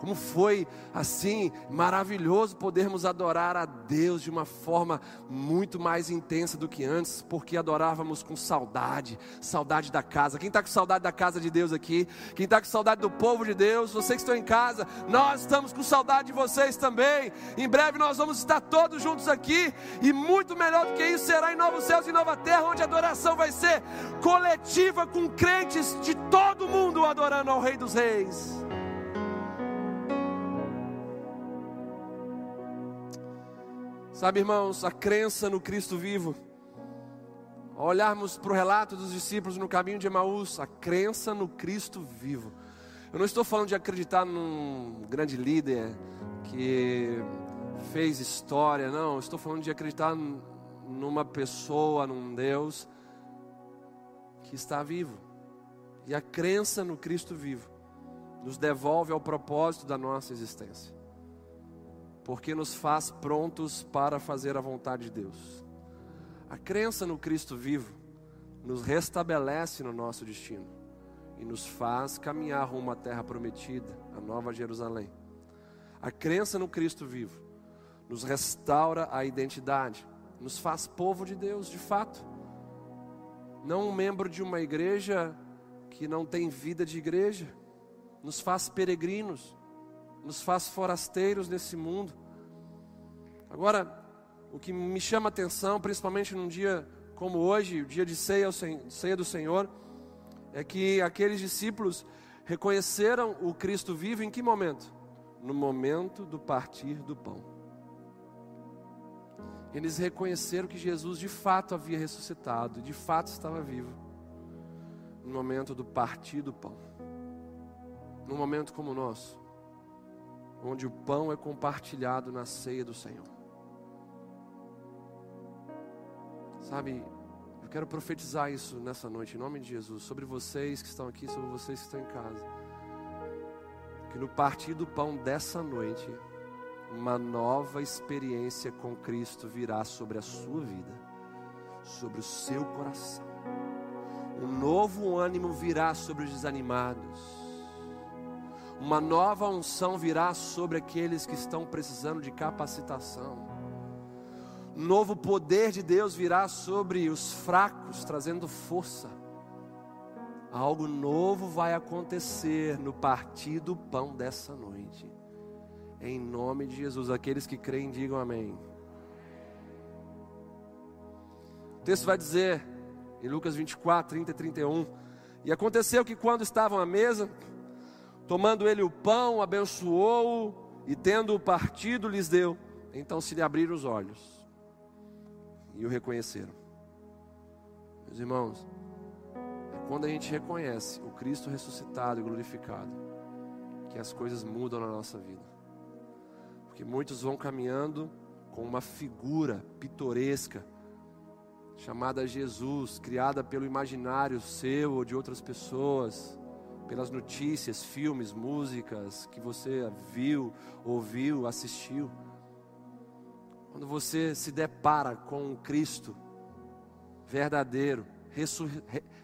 Como foi assim maravilhoso podermos adorar a Deus de uma forma muito mais intensa do que antes, porque adorávamos com saudade, saudade da casa. Quem está com saudade da casa de Deus aqui? Quem está com saudade do povo de Deus? Vocês que estão em casa, nós estamos com saudade de vocês também. Em breve nós vamos estar todos juntos aqui e muito melhor do que isso será em novos céus e nova terra, onde a adoração vai ser coletiva com crentes de todo mundo adorando ao Rei dos Reis. Sabe, irmãos, a crença no Cristo vivo, ao olharmos para o relato dos discípulos no caminho de Emaús, a crença no Cristo vivo. Eu não estou falando de acreditar num grande líder que fez história, não. Estou falando de acreditar numa pessoa, num Deus que está vivo. E a crença no Cristo vivo nos devolve ao propósito da nossa existência porque nos faz prontos para fazer a vontade de Deus. A crença no Cristo vivo nos restabelece no nosso destino e nos faz caminhar rumo à terra prometida, a nova Jerusalém. A crença no Cristo vivo nos restaura a identidade, nos faz povo de Deus de fato. Não um membro de uma igreja que não tem vida de igreja, nos faz peregrinos, nos faz forasteiros nesse mundo. Agora, o que me chama a atenção, principalmente num dia como hoje, o dia de ceia, ceia do Senhor, é que aqueles discípulos reconheceram o Cristo vivo em que momento? No momento do partir do pão. Eles reconheceram que Jesus de fato havia ressuscitado, de fato estava vivo. No momento do partir do pão. Num momento como o nosso, onde o pão é compartilhado na ceia do Senhor. Sabe, eu quero profetizar isso nessa noite, em nome de Jesus, sobre vocês que estão aqui, sobre vocês que estão em casa. Que no partir do pão dessa noite, uma nova experiência com Cristo virá sobre a sua vida, sobre o seu coração. Um novo ânimo virá sobre os desanimados. Uma nova unção virá sobre aqueles que estão precisando de capacitação. Um novo poder de Deus virá sobre os fracos, trazendo força. Algo novo vai acontecer no partir do pão dessa noite. Em nome de Jesus, aqueles que creem, digam amém. O texto vai dizer, em Lucas 24, 30 e 31, e aconteceu que quando estavam à mesa, tomando ele o pão, abençoou-o, e tendo-o partido, lhes deu. Então se lhe abriram os olhos, e o reconheceram. Meus irmãos, é quando a gente reconhece o Cristo ressuscitado e glorificado, que as coisas mudam na nossa vida que muitos vão caminhando com uma figura pitoresca chamada Jesus, criada pelo imaginário seu ou de outras pessoas, pelas notícias, filmes, músicas que você viu, ouviu, assistiu. Quando você se depara com um Cristo verdadeiro,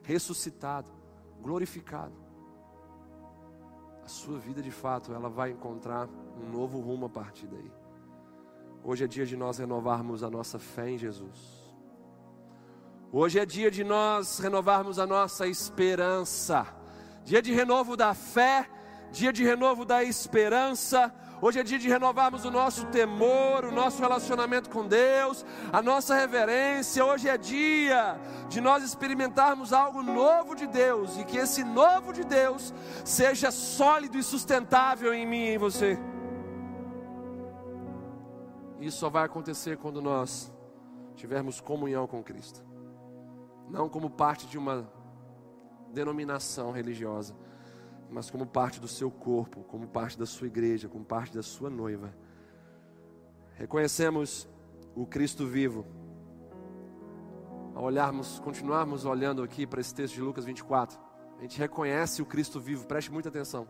ressuscitado, glorificado, a sua vida de fato ela vai encontrar um novo rumo a partir daí. Hoje é dia de nós renovarmos a nossa fé em Jesus. Hoje é dia de nós renovarmos a nossa esperança. Dia de renovo da fé, dia de renovo da esperança Hoje é dia de renovarmos o nosso temor, o nosso relacionamento com Deus, a nossa reverência. Hoje é dia de nós experimentarmos algo novo de Deus e que esse novo de Deus seja sólido e sustentável em mim e em você. Isso só vai acontecer quando nós tivermos comunhão com Cristo, não como parte de uma denominação religiosa mas como parte do seu corpo, como parte da sua igreja, como parte da sua noiva. Reconhecemos o Cristo vivo. Ao olharmos, continuarmos olhando aqui para esse texto de Lucas 24, a gente reconhece o Cristo vivo, preste muita atenção.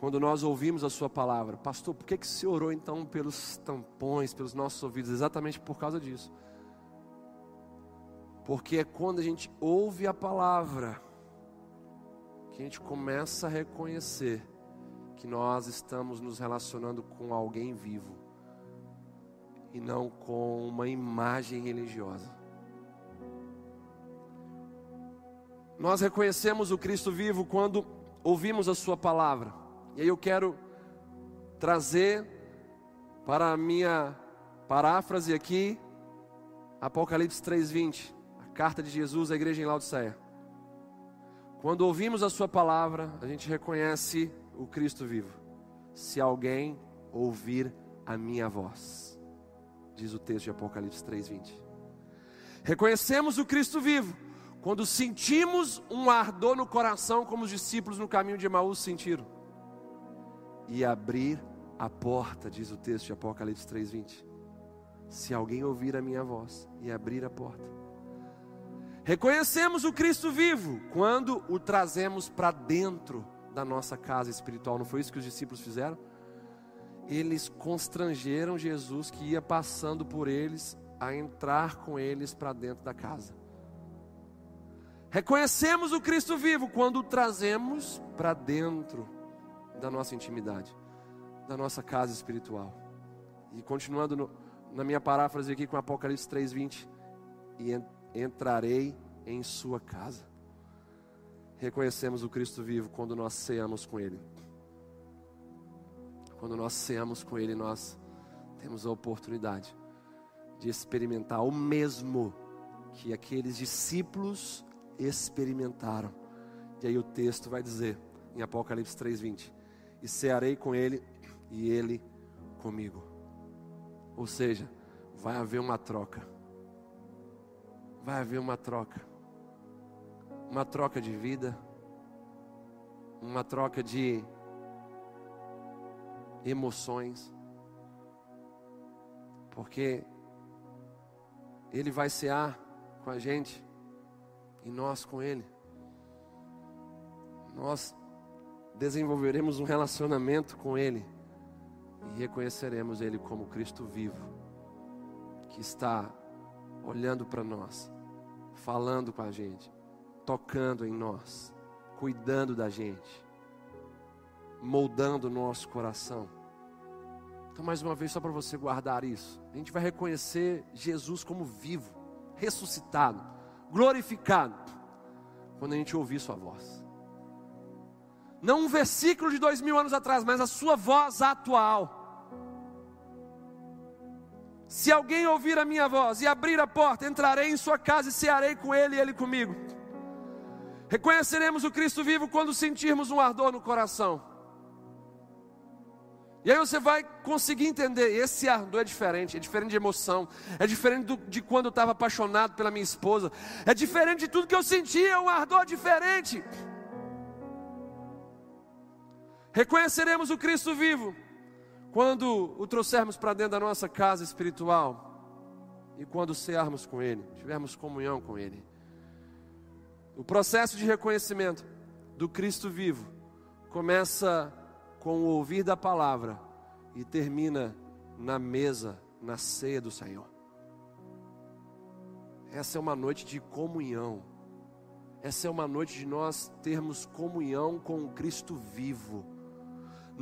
Quando nós ouvimos a Sua palavra, pastor, por que, que você orou então pelos tampões, pelos nossos ouvidos? Exatamente por causa disso. Porque é quando a gente ouve a palavra, que a gente começa a reconhecer que nós estamos nos relacionando com alguém vivo e não com uma imagem religiosa. Nós reconhecemos o Cristo vivo quando ouvimos a Sua palavra. E aí eu quero trazer para a minha paráfrase aqui, Apocalipse 3:20, a carta de Jesus à igreja em Laodiceia. Quando ouvimos a Sua palavra, a gente reconhece o Cristo vivo. Se alguém ouvir a minha voz, diz o texto de Apocalipse 3:20. Reconhecemos o Cristo vivo quando sentimos um ardor no coração, como os discípulos no caminho de Emaús sentiram, e abrir a porta, diz o texto de Apocalipse 3:20. Se alguém ouvir a minha voz e abrir a porta, Reconhecemos o Cristo vivo quando o trazemos para dentro da nossa casa espiritual. Não foi isso que os discípulos fizeram? Eles constrangeram Jesus que ia passando por eles a entrar com eles para dentro da casa. Reconhecemos o Cristo vivo quando o trazemos para dentro da nossa intimidade, da nossa casa espiritual. E continuando no, na minha paráfrase aqui com Apocalipse 3:20, e entrarei em sua casa. Reconhecemos o Cristo vivo quando nós ceamos com ele. Quando nós ceamos com ele, nós temos a oportunidade de experimentar o mesmo que aqueles discípulos experimentaram. E aí o texto vai dizer em Apocalipse 3:20: "E cearei com ele e ele comigo". Ou seja, vai haver uma troca. Vai haver uma troca. Uma troca de vida, uma troca de emoções. Porque ele vai cear com a gente e nós com Ele. Nós desenvolveremos um relacionamento com Ele e reconheceremos Ele como Cristo vivo, que está olhando para nós, falando com a gente, tocando em nós, cuidando da gente, moldando o nosso coração. Então, mais uma vez, só para você guardar isso, a gente vai reconhecer Jesus como vivo, ressuscitado, glorificado, quando a gente ouvir Sua voz. Não um versículo de dois mil anos atrás, mas a Sua voz atual. Se alguém ouvir a minha voz e abrir a porta, entrarei em sua casa e cearei com ele e ele comigo. Reconheceremos o Cristo vivo quando sentirmos um ardor no coração. E aí você vai conseguir entender, esse ardor é diferente, é diferente de emoção, é diferente do, de quando eu estava apaixonado pela minha esposa, é diferente de tudo que eu sentia, é um ardor diferente. Reconheceremos o Cristo vivo quando o trouxermos para dentro da nossa casa espiritual e quando cearmos com Ele, tivermos comunhão com Ele. O processo de reconhecimento do Cristo vivo começa com o ouvir da palavra e termina na mesa, na ceia do Senhor. Essa é uma noite de comunhão. Essa é uma noite de nós termos comunhão com o Cristo vivo.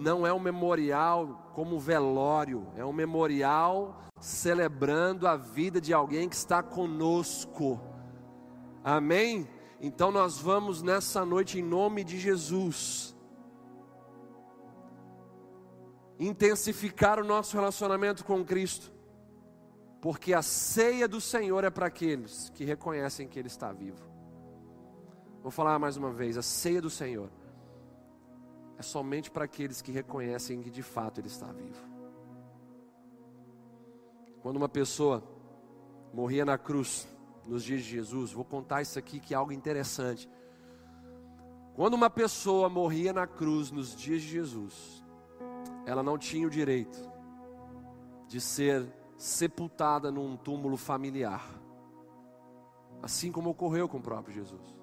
Não é um memorial como velório, é um memorial celebrando a vida de alguém que está conosco. Amém? Então nós vamos nessa noite em nome de Jesus intensificar o nosso relacionamento com Cristo, porque a ceia do Senhor é para aqueles que reconhecem que Ele está vivo. Vou falar mais uma vez: a ceia do Senhor é somente para aqueles que reconhecem que de fato Ele está vivo. Quando uma pessoa morria na cruz nos dias de Jesus, vou contar isso aqui que é algo interessante. Quando uma pessoa morria na cruz nos dias de Jesus, ela não tinha o direito de ser sepultada num túmulo familiar, assim como ocorreu com o próprio Jesus.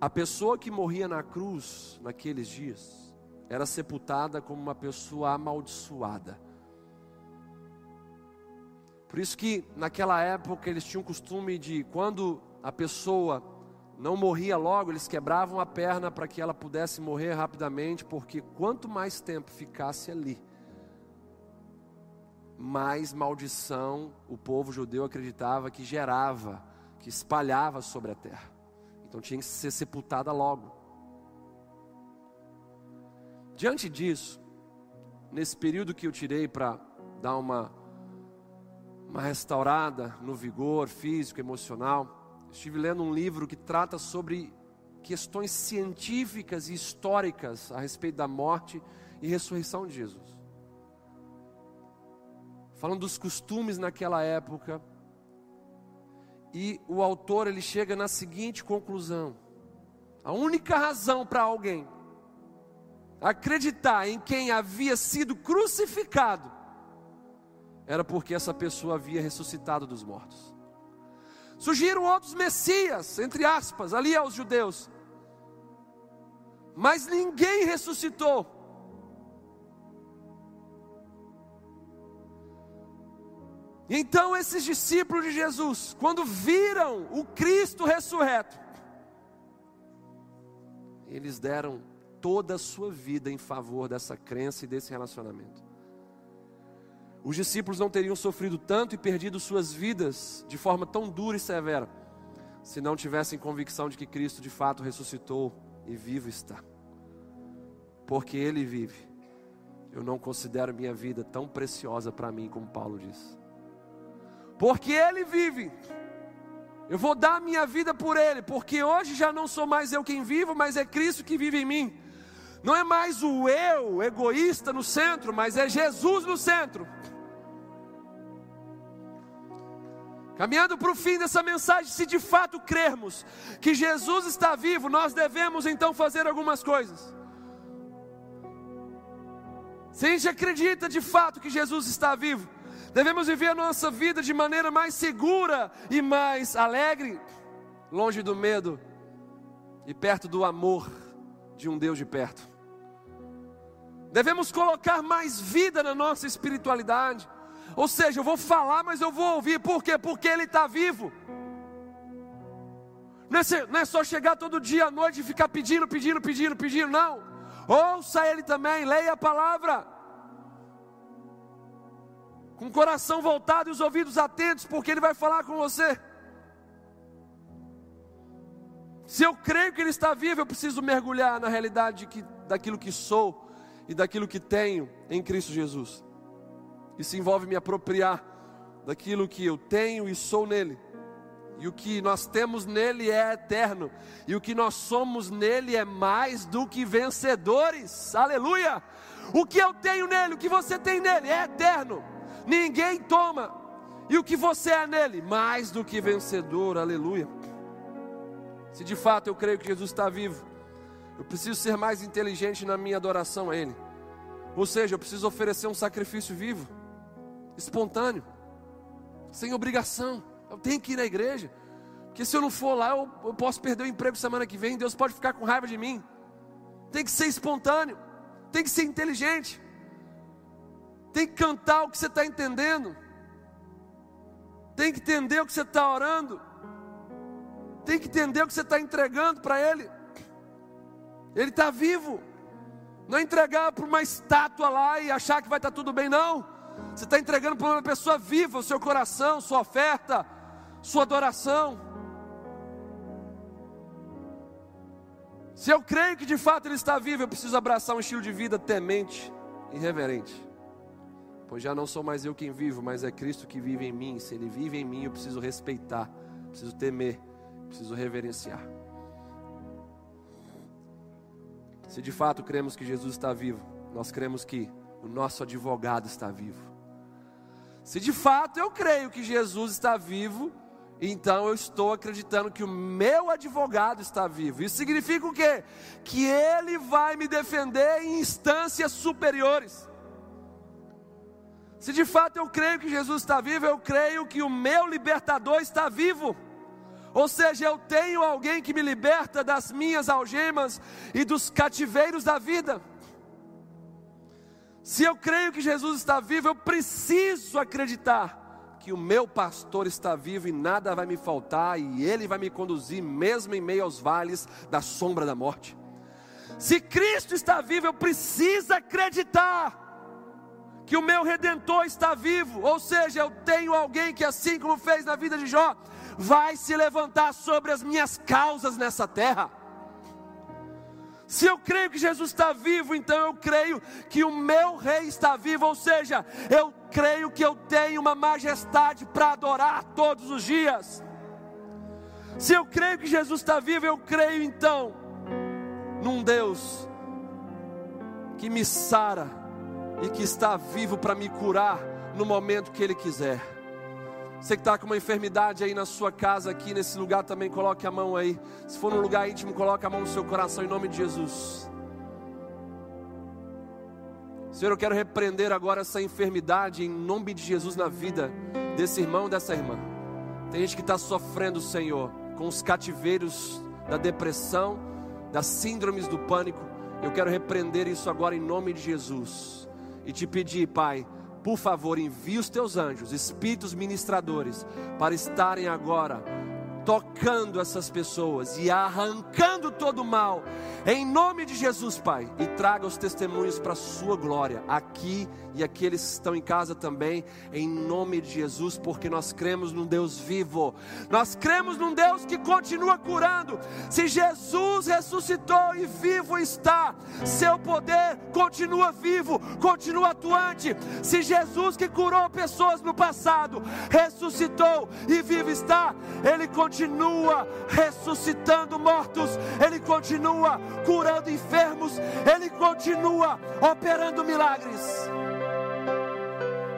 A pessoa que morria na cruz naqueles dias era sepultada como uma pessoa amaldiçoada. Por isso que naquela época eles tinham o costume de quando a pessoa não morria logo, eles quebravam a perna para que ela pudesse morrer rapidamente, porque quanto mais tempo ficasse ali, mais maldição o povo judeu acreditava que gerava, que espalhava sobre a terra. Então tinha que ser sepultada logo. Diante disso, nesse período que eu tirei para dar uma, uma restaurada no vigor físico, emocional, estive lendo um livro que trata sobre questões científicas e históricas a respeito da morte e ressurreição de Jesus. Falando dos costumes naquela época, e o autor ele chega na seguinte conclusão: a única razão para alguém acreditar em quem havia sido crucificado era porque essa pessoa havia ressuscitado dos mortos. Surgiram outros messias, entre aspas, ali aos judeus. Mas ninguém ressuscitou. Então esses discípulos de Jesus, quando viram o Cristo ressurreto, eles deram toda a sua vida em favor dessa crença e desse relacionamento. os discípulos não teriam sofrido tanto e perdido suas vidas de forma tão dura e severa, se não tivessem convicção de que Cristo de fato ressuscitou e vivo está. Porque Ele vive, eu não considero minha vida tão preciosa para mim como Paulo diz. Porque Ele vive, eu vou dar minha vida por Ele, porque hoje já não sou mais eu quem vivo, mas é Cristo que vive em mim. Não é mais o eu egoísta no centro, mas é Jesus no centro. Caminhando para o fim dessa mensagem, se de fato crermos que Jesus está vivo, nós devemos então fazer algumas coisas. Se a gente acredita de fato que Jesus está vivo, devemos viver a nossa vida de maneira mais segura e mais alegre, longe do medo e perto do amor de um Deus de perto. Devemos colocar mais vida na nossa espiritualidade ou seja, eu vou falar, mas eu vou ouvir. Por quê? Porque Ele está vivo. Não é, não é só chegar todo dia à noite e ficar pedindo, pedindo, pedindo, pedindo, não. Ouça Ele também, leia a palavra. Com o coração voltado e os ouvidos atentos, porque Ele vai falar com você. Se eu creio que Ele está vivo, eu preciso mergulhar na realidade que, daquilo que sou e daquilo que tenho em Cristo Jesus. Isso envolve me apropriar daquilo que eu tenho e sou nele. E o que nós temos nele é eterno. E o que nós somos nele é mais do que vencedores. Aleluia! O que eu tenho nele, o que você tem nele é eterno. Ninguém toma. E o que você é nele, mais do que vencedor. Aleluia. Se de fato eu creio que Jesus está vivo, eu preciso ser mais inteligente na minha adoração a Ele. Ou seja, eu preciso oferecer um sacrifício vivo espontâneo, sem obrigação. Eu tenho que ir na igreja, porque se eu não for lá, eu, eu posso perder o emprego semana que vem. Deus pode ficar com raiva de mim. Tem que ser espontâneo, tem que ser inteligente, tem que cantar o que você está entendendo, tem que entender o que você está orando, tem que entender o que você está entregando para Ele. Ele está vivo. Não é entregar para uma estátua lá e achar que vai estar tá tudo bem, não. Você está entregando para uma pessoa viva o seu coração, sua oferta, sua adoração. Se eu creio que de fato Ele está vivo, eu preciso abraçar um estilo de vida temente e reverente. Pois já não sou mais eu quem vivo, mas é Cristo que vive em mim. Se Ele vive em mim, eu preciso respeitar, preciso temer, preciso reverenciar. Se de fato cremos que Jesus está vivo, nós cremos que o nosso advogado está vivo. Se de fato eu creio que Jesus está vivo, então eu estou acreditando que o meu advogado está vivo. Isso significa o quê? Que ele vai me defender em instâncias superiores. Se de fato eu creio que Jesus está vivo, eu creio que o meu libertador está vivo. Ou seja, eu tenho alguém que me liberta das minhas algemas e dos cativeiros da vida. Se eu creio que Jesus está vivo, eu preciso acreditar que o meu pastor está vivo e nada vai me faltar e ele vai me conduzir mesmo em meio aos vales da sombra da morte. Se Cristo está vivo, eu preciso acreditar que o meu redentor está vivo, ou seja, eu tenho alguém que assim como fez na vida de Jó, vai se levantar sobre as minhas causas nessa terra. Se eu creio que Jesus está vivo, então eu creio que o meu rei está vivo, ou seja, eu creio que eu tenho uma majestade para adorar todos os dias. Se eu creio que Jesus está vivo, eu creio então num Deus que me sara e que está vivo para me curar no momento que Ele quiser. Você que está com uma enfermidade aí na sua casa, aqui nesse lugar também, coloque a mão aí. Se for num lugar íntimo, coloque a mão no seu coração em nome de Jesus. Senhor, eu quero repreender agora essa enfermidade em nome de Jesus na vida desse irmão e dessa irmã. Tem gente que está sofrendo, Senhor, com os cativeiros da depressão, das síndromes do pânico. Eu quero repreender isso agora em nome de Jesus e te pedir, Pai por favor, envie os teus anjos, espíritos ministradores, para estarem agora tocando essas pessoas e arrancando todo o mal, em nome de Jesus, Pai, e traga os testemunhos para a Sua glória, aqui e aqueles que estão em casa também, em nome de Jesus, porque nós cremos num Deus vivo, nós cremos num Deus que continua curando. Se Jesus ressuscitou e vivo está, seu poder continua vivo, continua atuante. Se Jesus que curou pessoas no passado, ressuscitou e vivo está, Ele continua ressuscitando mortos, Ele continua curando enfermos, Ele continua operando milagres.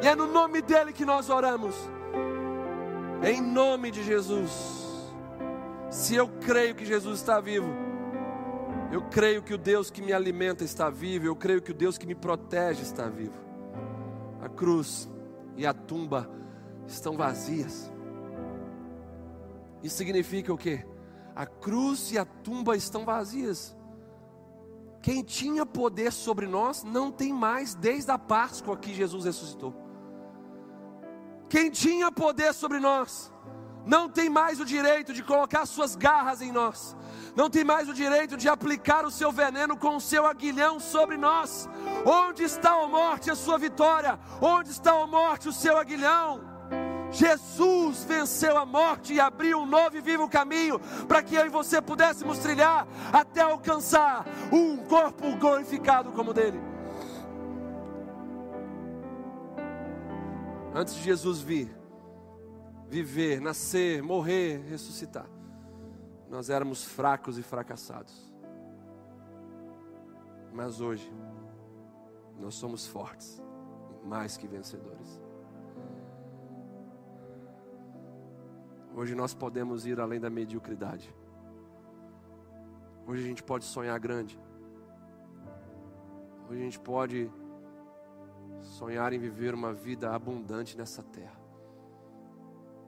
E é no nome dEle que nós oramos, em nome de Jesus. Se eu creio que Jesus está vivo, eu creio que o Deus que me alimenta está vivo, eu creio que o Deus que me protege está vivo. A cruz e a tumba estão vazias. Isso significa o quê? A cruz e a tumba estão vazias. Quem tinha poder sobre nós não tem mais desde a Páscoa que Jesus ressuscitou. Quem tinha poder sobre nós não tem mais o direito de colocar suas garras em nós, não tem mais o direito de aplicar o seu veneno com o seu aguilhão sobre nós. Onde está a morte, a sua vitória? Onde está a morte, o seu aguilhão? Jesus venceu a morte e abriu um novo e vivo caminho para que eu e você pudéssemos trilhar até alcançar um corpo glorificado como o dele. Antes de Jesus vir, viver, nascer, morrer, ressuscitar, nós éramos fracos e fracassados. Mas hoje, nós somos fortes, mais que vencedores. Hoje nós podemos ir além da mediocridade. Hoje a gente pode sonhar grande. Hoje a gente pode sonhar em viver uma vida abundante nessa terra.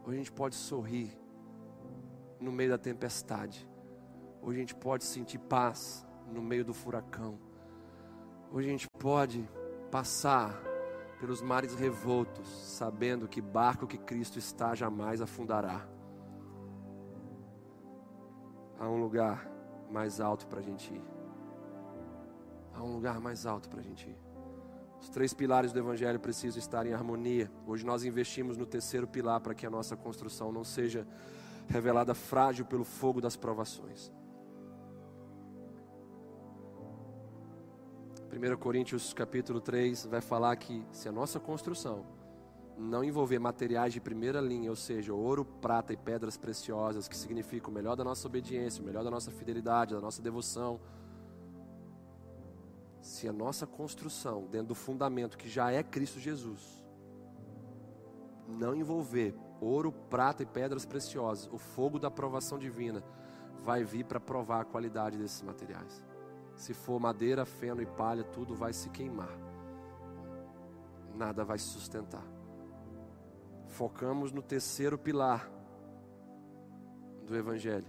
Hoje a gente pode sorrir no meio da tempestade. Hoje a gente pode sentir paz no meio do furacão. Hoje a gente pode passar pelos mares revoltos, sabendo que barco que Cristo está jamais afundará há um lugar mais alto para a gente ir. Há um lugar mais alto para a gente ir. Os três pilares do Evangelho precisam estar em harmonia. Hoje nós investimos no terceiro pilar para que a nossa construção não seja revelada frágil pelo fogo das provações. 1 Coríntios capítulo 3 vai falar que se a nossa construção não envolver materiais de primeira linha, ou seja, ouro, prata e pedras preciosas, que significa o melhor da nossa obediência, o melhor da nossa fidelidade, da nossa devoção. Se a nossa construção, dentro do fundamento que já é Cristo Jesus, não envolver ouro, prata e pedras preciosas, o fogo da aprovação divina vai vir para provar a qualidade desses materiais. Se for madeira, feno e palha, tudo vai se queimar. Nada vai se sustentar focamos no terceiro pilar do Evangelho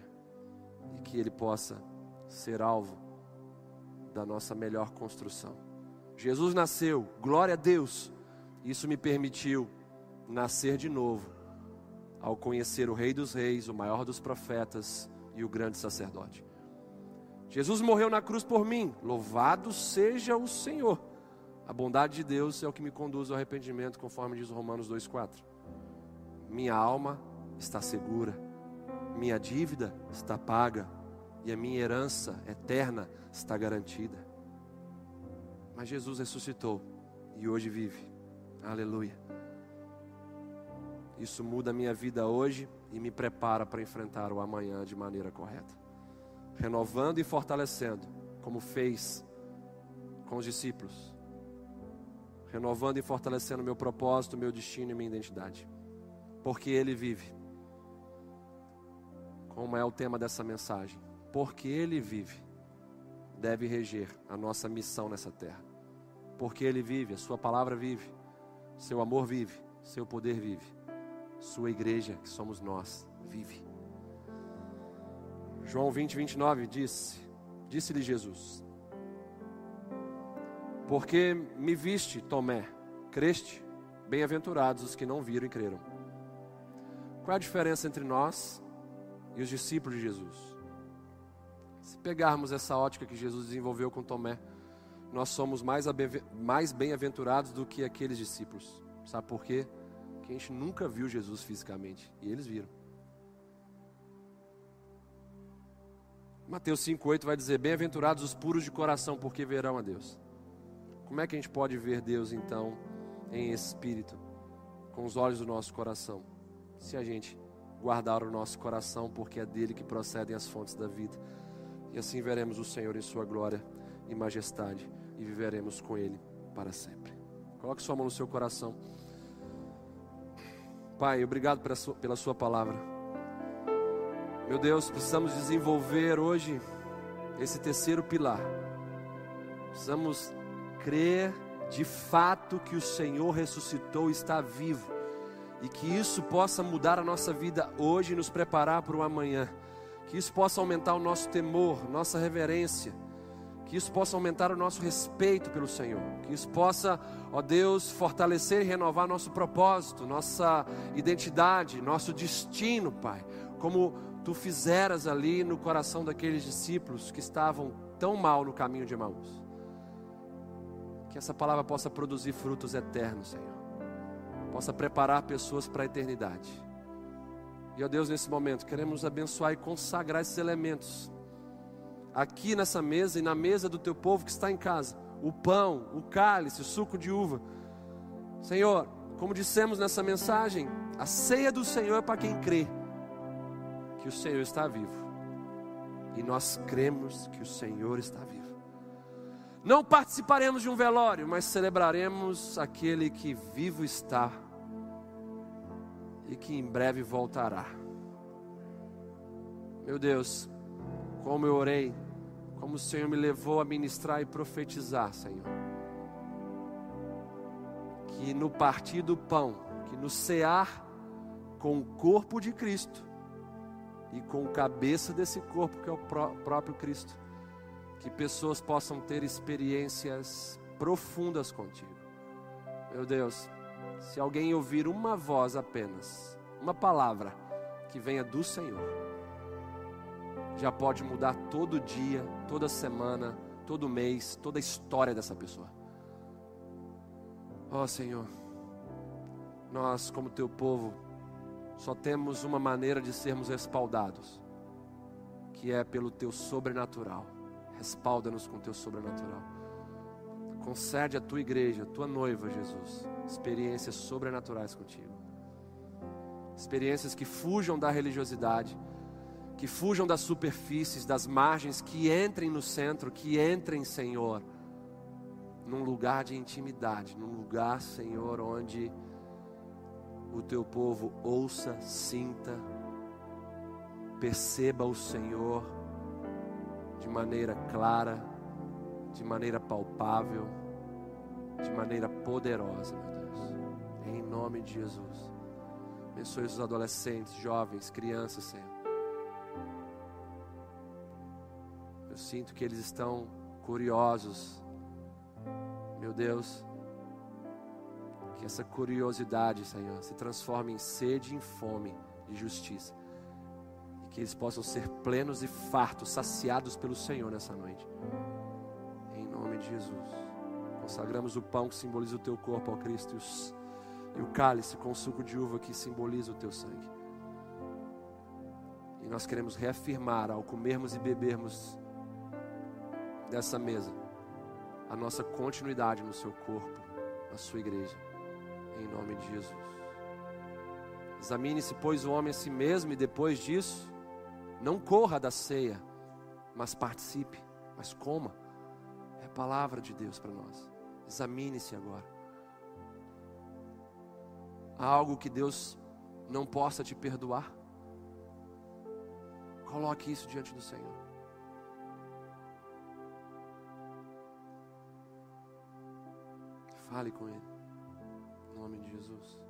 e que ele possa ser alvo da nossa melhor construção. Jesus nasceu, glória a Deus, isso me permitiu nascer de novo, ao conhecer o Rei dos Reis, o maior dos profetas e o grande sacerdote. Jesus morreu na cruz por mim, louvado seja o Senhor. A bondade de Deus é o que me conduz ao arrependimento, conforme diz Romanos 2,4 minha alma está segura, minha dívida está paga e a minha herança eterna está garantida. Mas Jesus ressuscitou e hoje vive. Aleluia. Isso muda a minha vida hoje e me prepara para enfrentar o amanhã de maneira correta. Renovando e fortalecendo, como fez com os discípulos. Renovando e fortalecendo meu propósito, meu destino e minha identidade porque Ele vive. Como é o tema dessa mensagem? Porque Ele vive, deve reger a nossa missão nessa terra. Porque Ele vive, a Sua palavra vive, Seu amor vive, Seu poder vive, Sua igreja, que somos nós, vive. João 20, 29 disse: Disse-lhe Jesus: Porque me viste, Tomé, creste, bem-aventurados os que não viram e creram. Qual é a diferença entre nós e os discípulos de Jesus. Se pegarmos essa ótica que Jesus desenvolveu com Tomé, nós somos mais, bem-aventurados do que aqueles discípulos. Sabe por quê? Porque a gente nunca viu Jesus fisicamente e eles viram. Mateus 5,8 vai dizer: Bem-aventurados os puros de coração, porque verão a Deus. Como é que a gente pode ver Deus então em espírito, com os olhos do nosso coração? Se a gente guardar o nosso coração, porque é dele que procedem as fontes da vida. E assim veremos o Senhor em sua glória e majestade e viveremos com ele para sempre. Coloque sua mão no seu coração. Pai, obrigado pela sua, pela sua palavra. Meu Deus, precisamos desenvolver hoje esse terceiro pilar. Precisamos crer de fato que o Senhor ressuscitou e está vivo. E que isso possa mudar a nossa vida hoje e nos preparar para o amanhã. Que isso possa aumentar o nosso temor, nossa reverência. Que isso possa aumentar o nosso respeito pelo Senhor. Que isso possa, ó Deus, fortalecer e renovar nosso propósito, nossa identidade, nosso destino, Pai. Como tu fizeras ali no coração daqueles discípulos que estavam tão mal no caminho de Emaús. Que essa palavra possa produzir frutos eternos, Senhor. Possa preparar pessoas para a eternidade. E, ó Deus, nesse momento, queremos abençoar e consagrar esses elementos. Aqui nessa mesa e na mesa do teu povo que está em casa. O pão, o cálice, o suco de uva. Senhor, como dissemos nessa mensagem, a ceia do Senhor é para quem crê que o Senhor está vivo. E nós cremos que o Senhor está vivo. Não participaremos de um velório, mas celebraremos aquele que vivo está e que em breve voltará. Meu Deus, como eu orei, como o Senhor me levou a ministrar e profetizar, Senhor. Que no partir do pão, que no cear com o corpo de Cristo, e com o cabeça desse corpo que é o próprio Cristo. Que pessoas possam ter experiências profundas contigo. Meu Deus, se alguém ouvir uma voz apenas, uma palavra que venha do Senhor, já pode mudar todo dia, toda semana, todo mês, toda a história dessa pessoa. Ó oh, Senhor, nós, como teu povo, só temos uma maneira de sermos respaldados, que é pelo teu sobrenatural. Respalda-nos com teu sobrenatural. Concede à tua igreja, à tua noiva, Jesus, experiências sobrenaturais contigo. Experiências que fujam da religiosidade, que fujam das superfícies, das margens, que entrem no centro, que entrem, Senhor, num lugar de intimidade, num lugar, Senhor, onde o teu povo ouça, sinta, perceba o Senhor de maneira clara, de maneira palpável, de maneira poderosa. Em nome de Jesus. Abençoe os adolescentes, jovens, crianças, Senhor. Eu sinto que eles estão curiosos, meu Deus, que essa curiosidade, Senhor, se transforme em sede e em fome de justiça. E que eles possam ser plenos e fartos, saciados pelo Senhor nessa noite. Em nome de Jesus. Consagramos o pão que simboliza o teu corpo, ó Cristo, e, os, e o cálice com o suco de uva que simboliza o teu sangue. E nós queremos reafirmar ao comermos e bebermos dessa mesa a nossa continuidade no seu corpo, na sua igreja em nome de Jesus. Examine-se, pois, o homem a si mesmo, e depois disso, não corra da ceia, mas participe, mas coma. É a palavra de Deus para nós. Examine-se agora. Há algo que Deus não possa te perdoar? Coloque isso diante do Senhor. Fale com Ele nome de Jesus.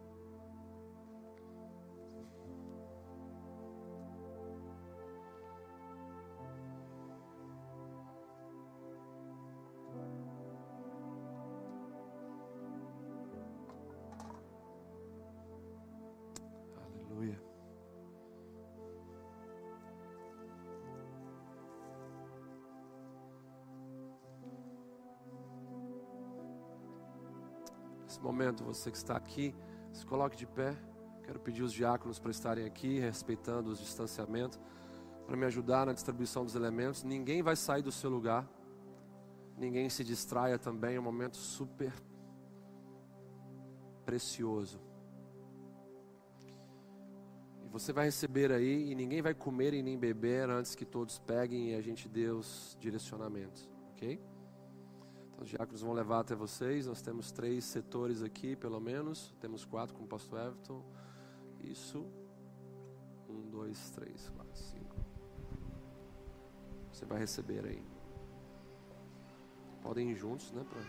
Nesse momento, você que está aqui, se coloque de pé. Quero pedir os diáconos para estarem aqui, respeitando os distanciamentos, para me ajudar na distribuição dos elementos. Ninguém vai sair do seu lugar. Ninguém se distraia também. É um momento super precioso. E você vai receber aí, e ninguém vai comer e nem beber antes que todos peguem e a gente dê os direcionamentos, ok? Então, os diáconos vão levar até vocês. Nós temos três setores aqui, pelo menos. Temos quatro com o pastor Everton. Isso. Um, dois, três, quatro, cinco. Você vai receber aí. Podem ir juntos, né? Pra...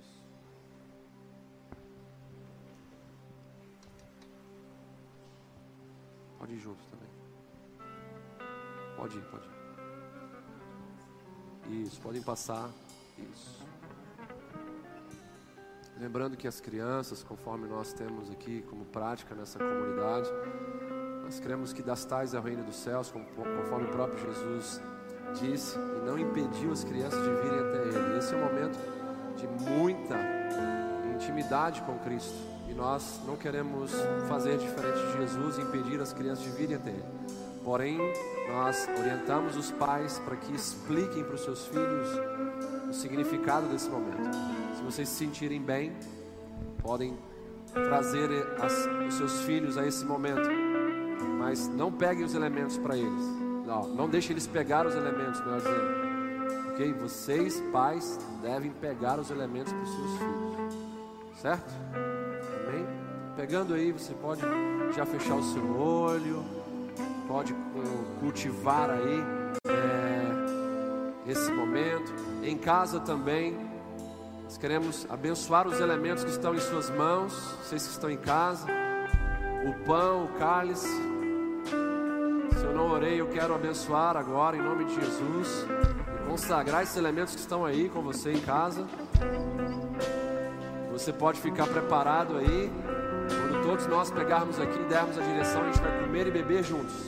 Isso. Pode ir juntos também. Pode ir, pode ir. Isso, podem passar. Isso. Lembrando que as crianças, conforme nós temos aqui como prática nessa comunidade, nós cremos que das tais é o reino dos céus, conforme o próprio Jesus disse, e não impediu as crianças de virem até Ele. Esse é um momento de muita intimidade com Cristo. E nós não queremos fazer diferente de Jesus e impedir as crianças de virem até Ele. Porém, nós orientamos os pais para que expliquem para os seus filhos o significado desse momento. Se vocês se sentirem bem, podem trazer as, os seus filhos a esse momento, mas não peguem os elementos para eles. Não, não deixem eles pegar os elementos, melhor dizendo. Ok? Vocês, pais, devem pegar os elementos para os seus filhos. Certo? Amém? Pegando aí, você pode já fechar o seu olho, pode cultivar aí é, esse momento. Em casa também nós queremos abençoar os elementos que estão em suas mãos, vocês que estão em casa, o pão, o cálice. Se eu não orei, eu quero abençoar agora em nome de Jesus e consagrar esses elementos que estão aí com você em casa. Você pode ficar preparado aí. Quando todos nós pegarmos aqui e dermos a direção, a gente vai comer e beber juntos,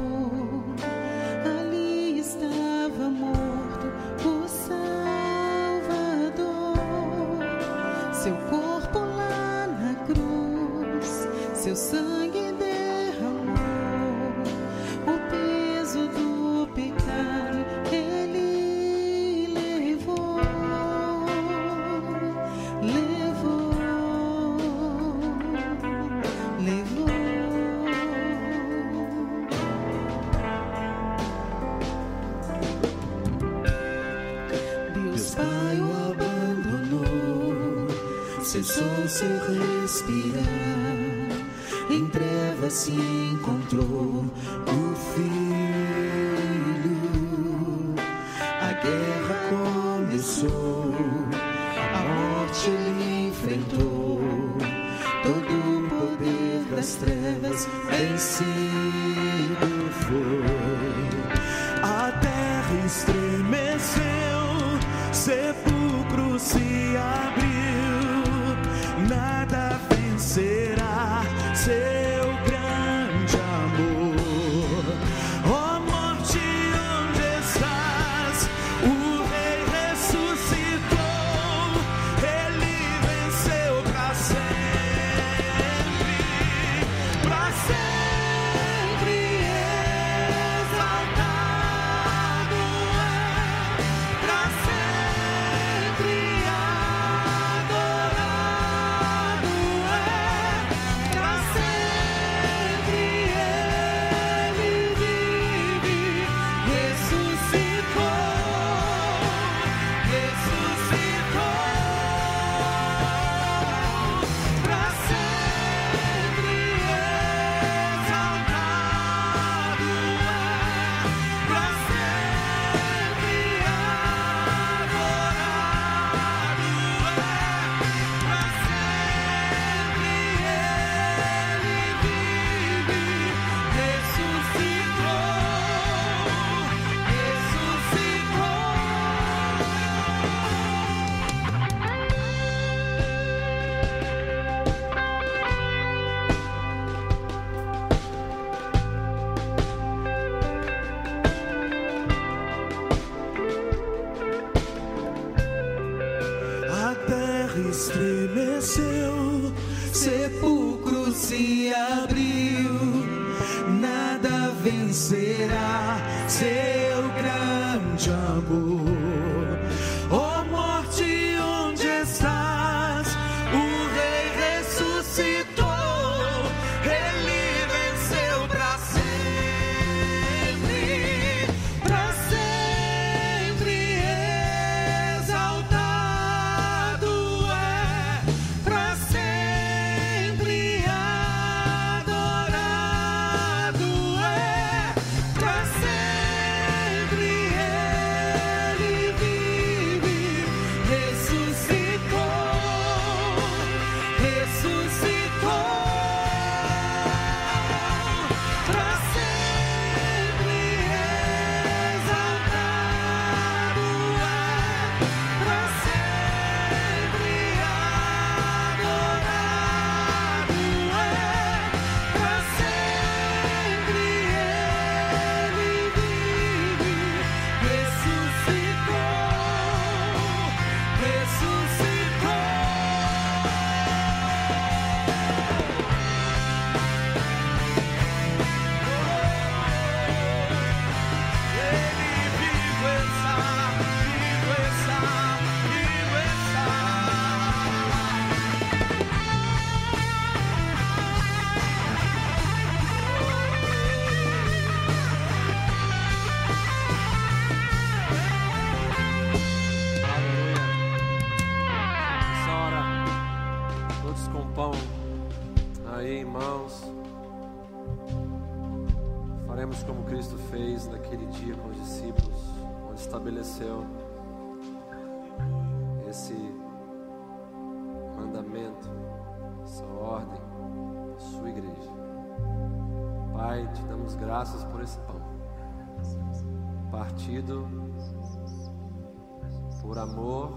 por amor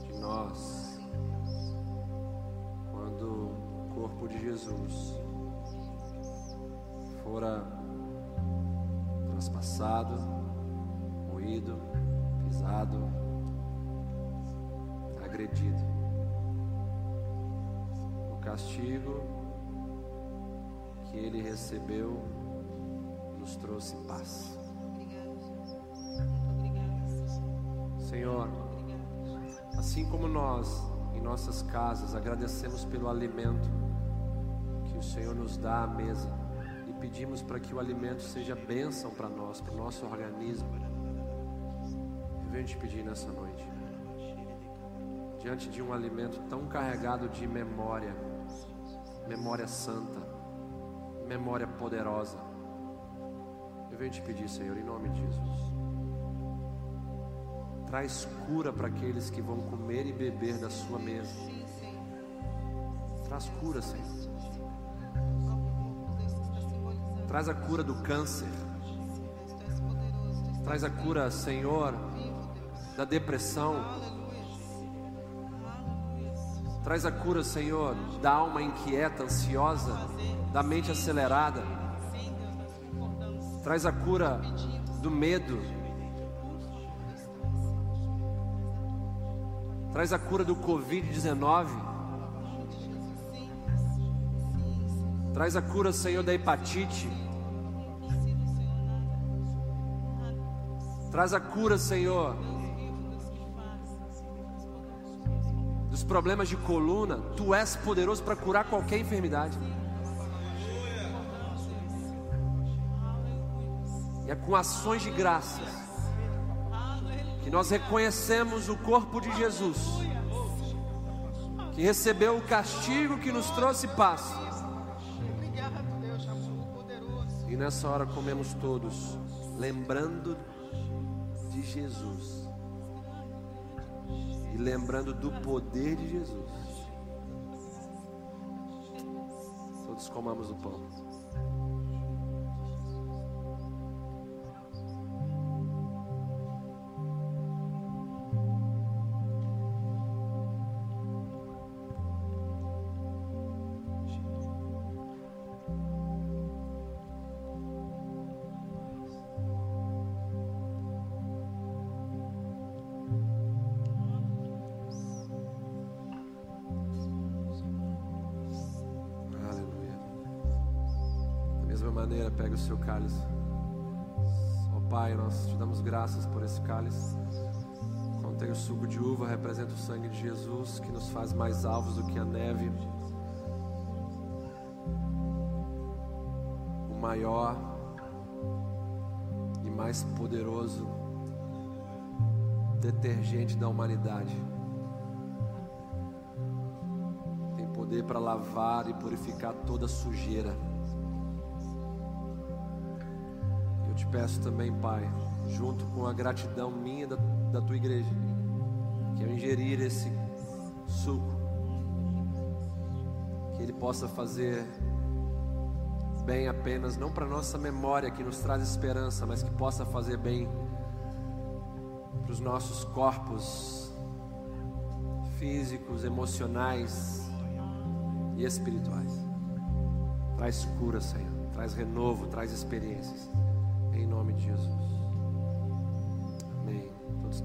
de nós, quando o corpo de Jesus fora traspassado, moído, pisado, agredido. O castigo que ele recebeu nos trouxe paz. Senhor, assim como nós em nossas casas agradecemos pelo alimento que o Senhor nos dá à mesa e pedimos para que o alimento seja bênção para nós, para o nosso organismo. Eu venho te pedir nessa noite, diante de um alimento tão carregado de memória, memória santa, memória poderosa. Eu venho te pedir, Senhor, em nome de Jesus. Traz cura para aqueles que vão comer e beber da sua mesa. Traz cura, Senhor. Traz a cura do câncer. Traz a cura, Senhor, da depressão. Traz a cura, Senhor, da alma inquieta, ansiosa, da mente acelerada. Traz a cura do medo. Traz a cura do Covid-19. Traz a cura, Senhor, da hepatite. Traz a cura, Senhor, dos problemas de coluna. Tu és poderoso para curar qualquer enfermidade. E é com ações de graças nós reconhecemos o corpo de Jesus, que recebeu o castigo que nos trouxe paz. E nessa hora comemos todos, lembrando de Jesus e lembrando do poder de Jesus. Todos comamos o pão. Representa o sangue de Jesus, que nos faz mais alvos do que a neve. O maior e mais poderoso detergente da humanidade. Tem poder para lavar e purificar toda sujeira. Eu te peço também, Pai, junto com a gratidão minha da, da tua igreja, que ao ingerir esse suco, que ele possa fazer bem apenas, não para nossa memória que nos traz esperança, mas que possa fazer bem para os nossos corpos físicos, emocionais e espirituais. Traz cura, Senhor. Traz renovo, traz experiências. Em nome de Jesus.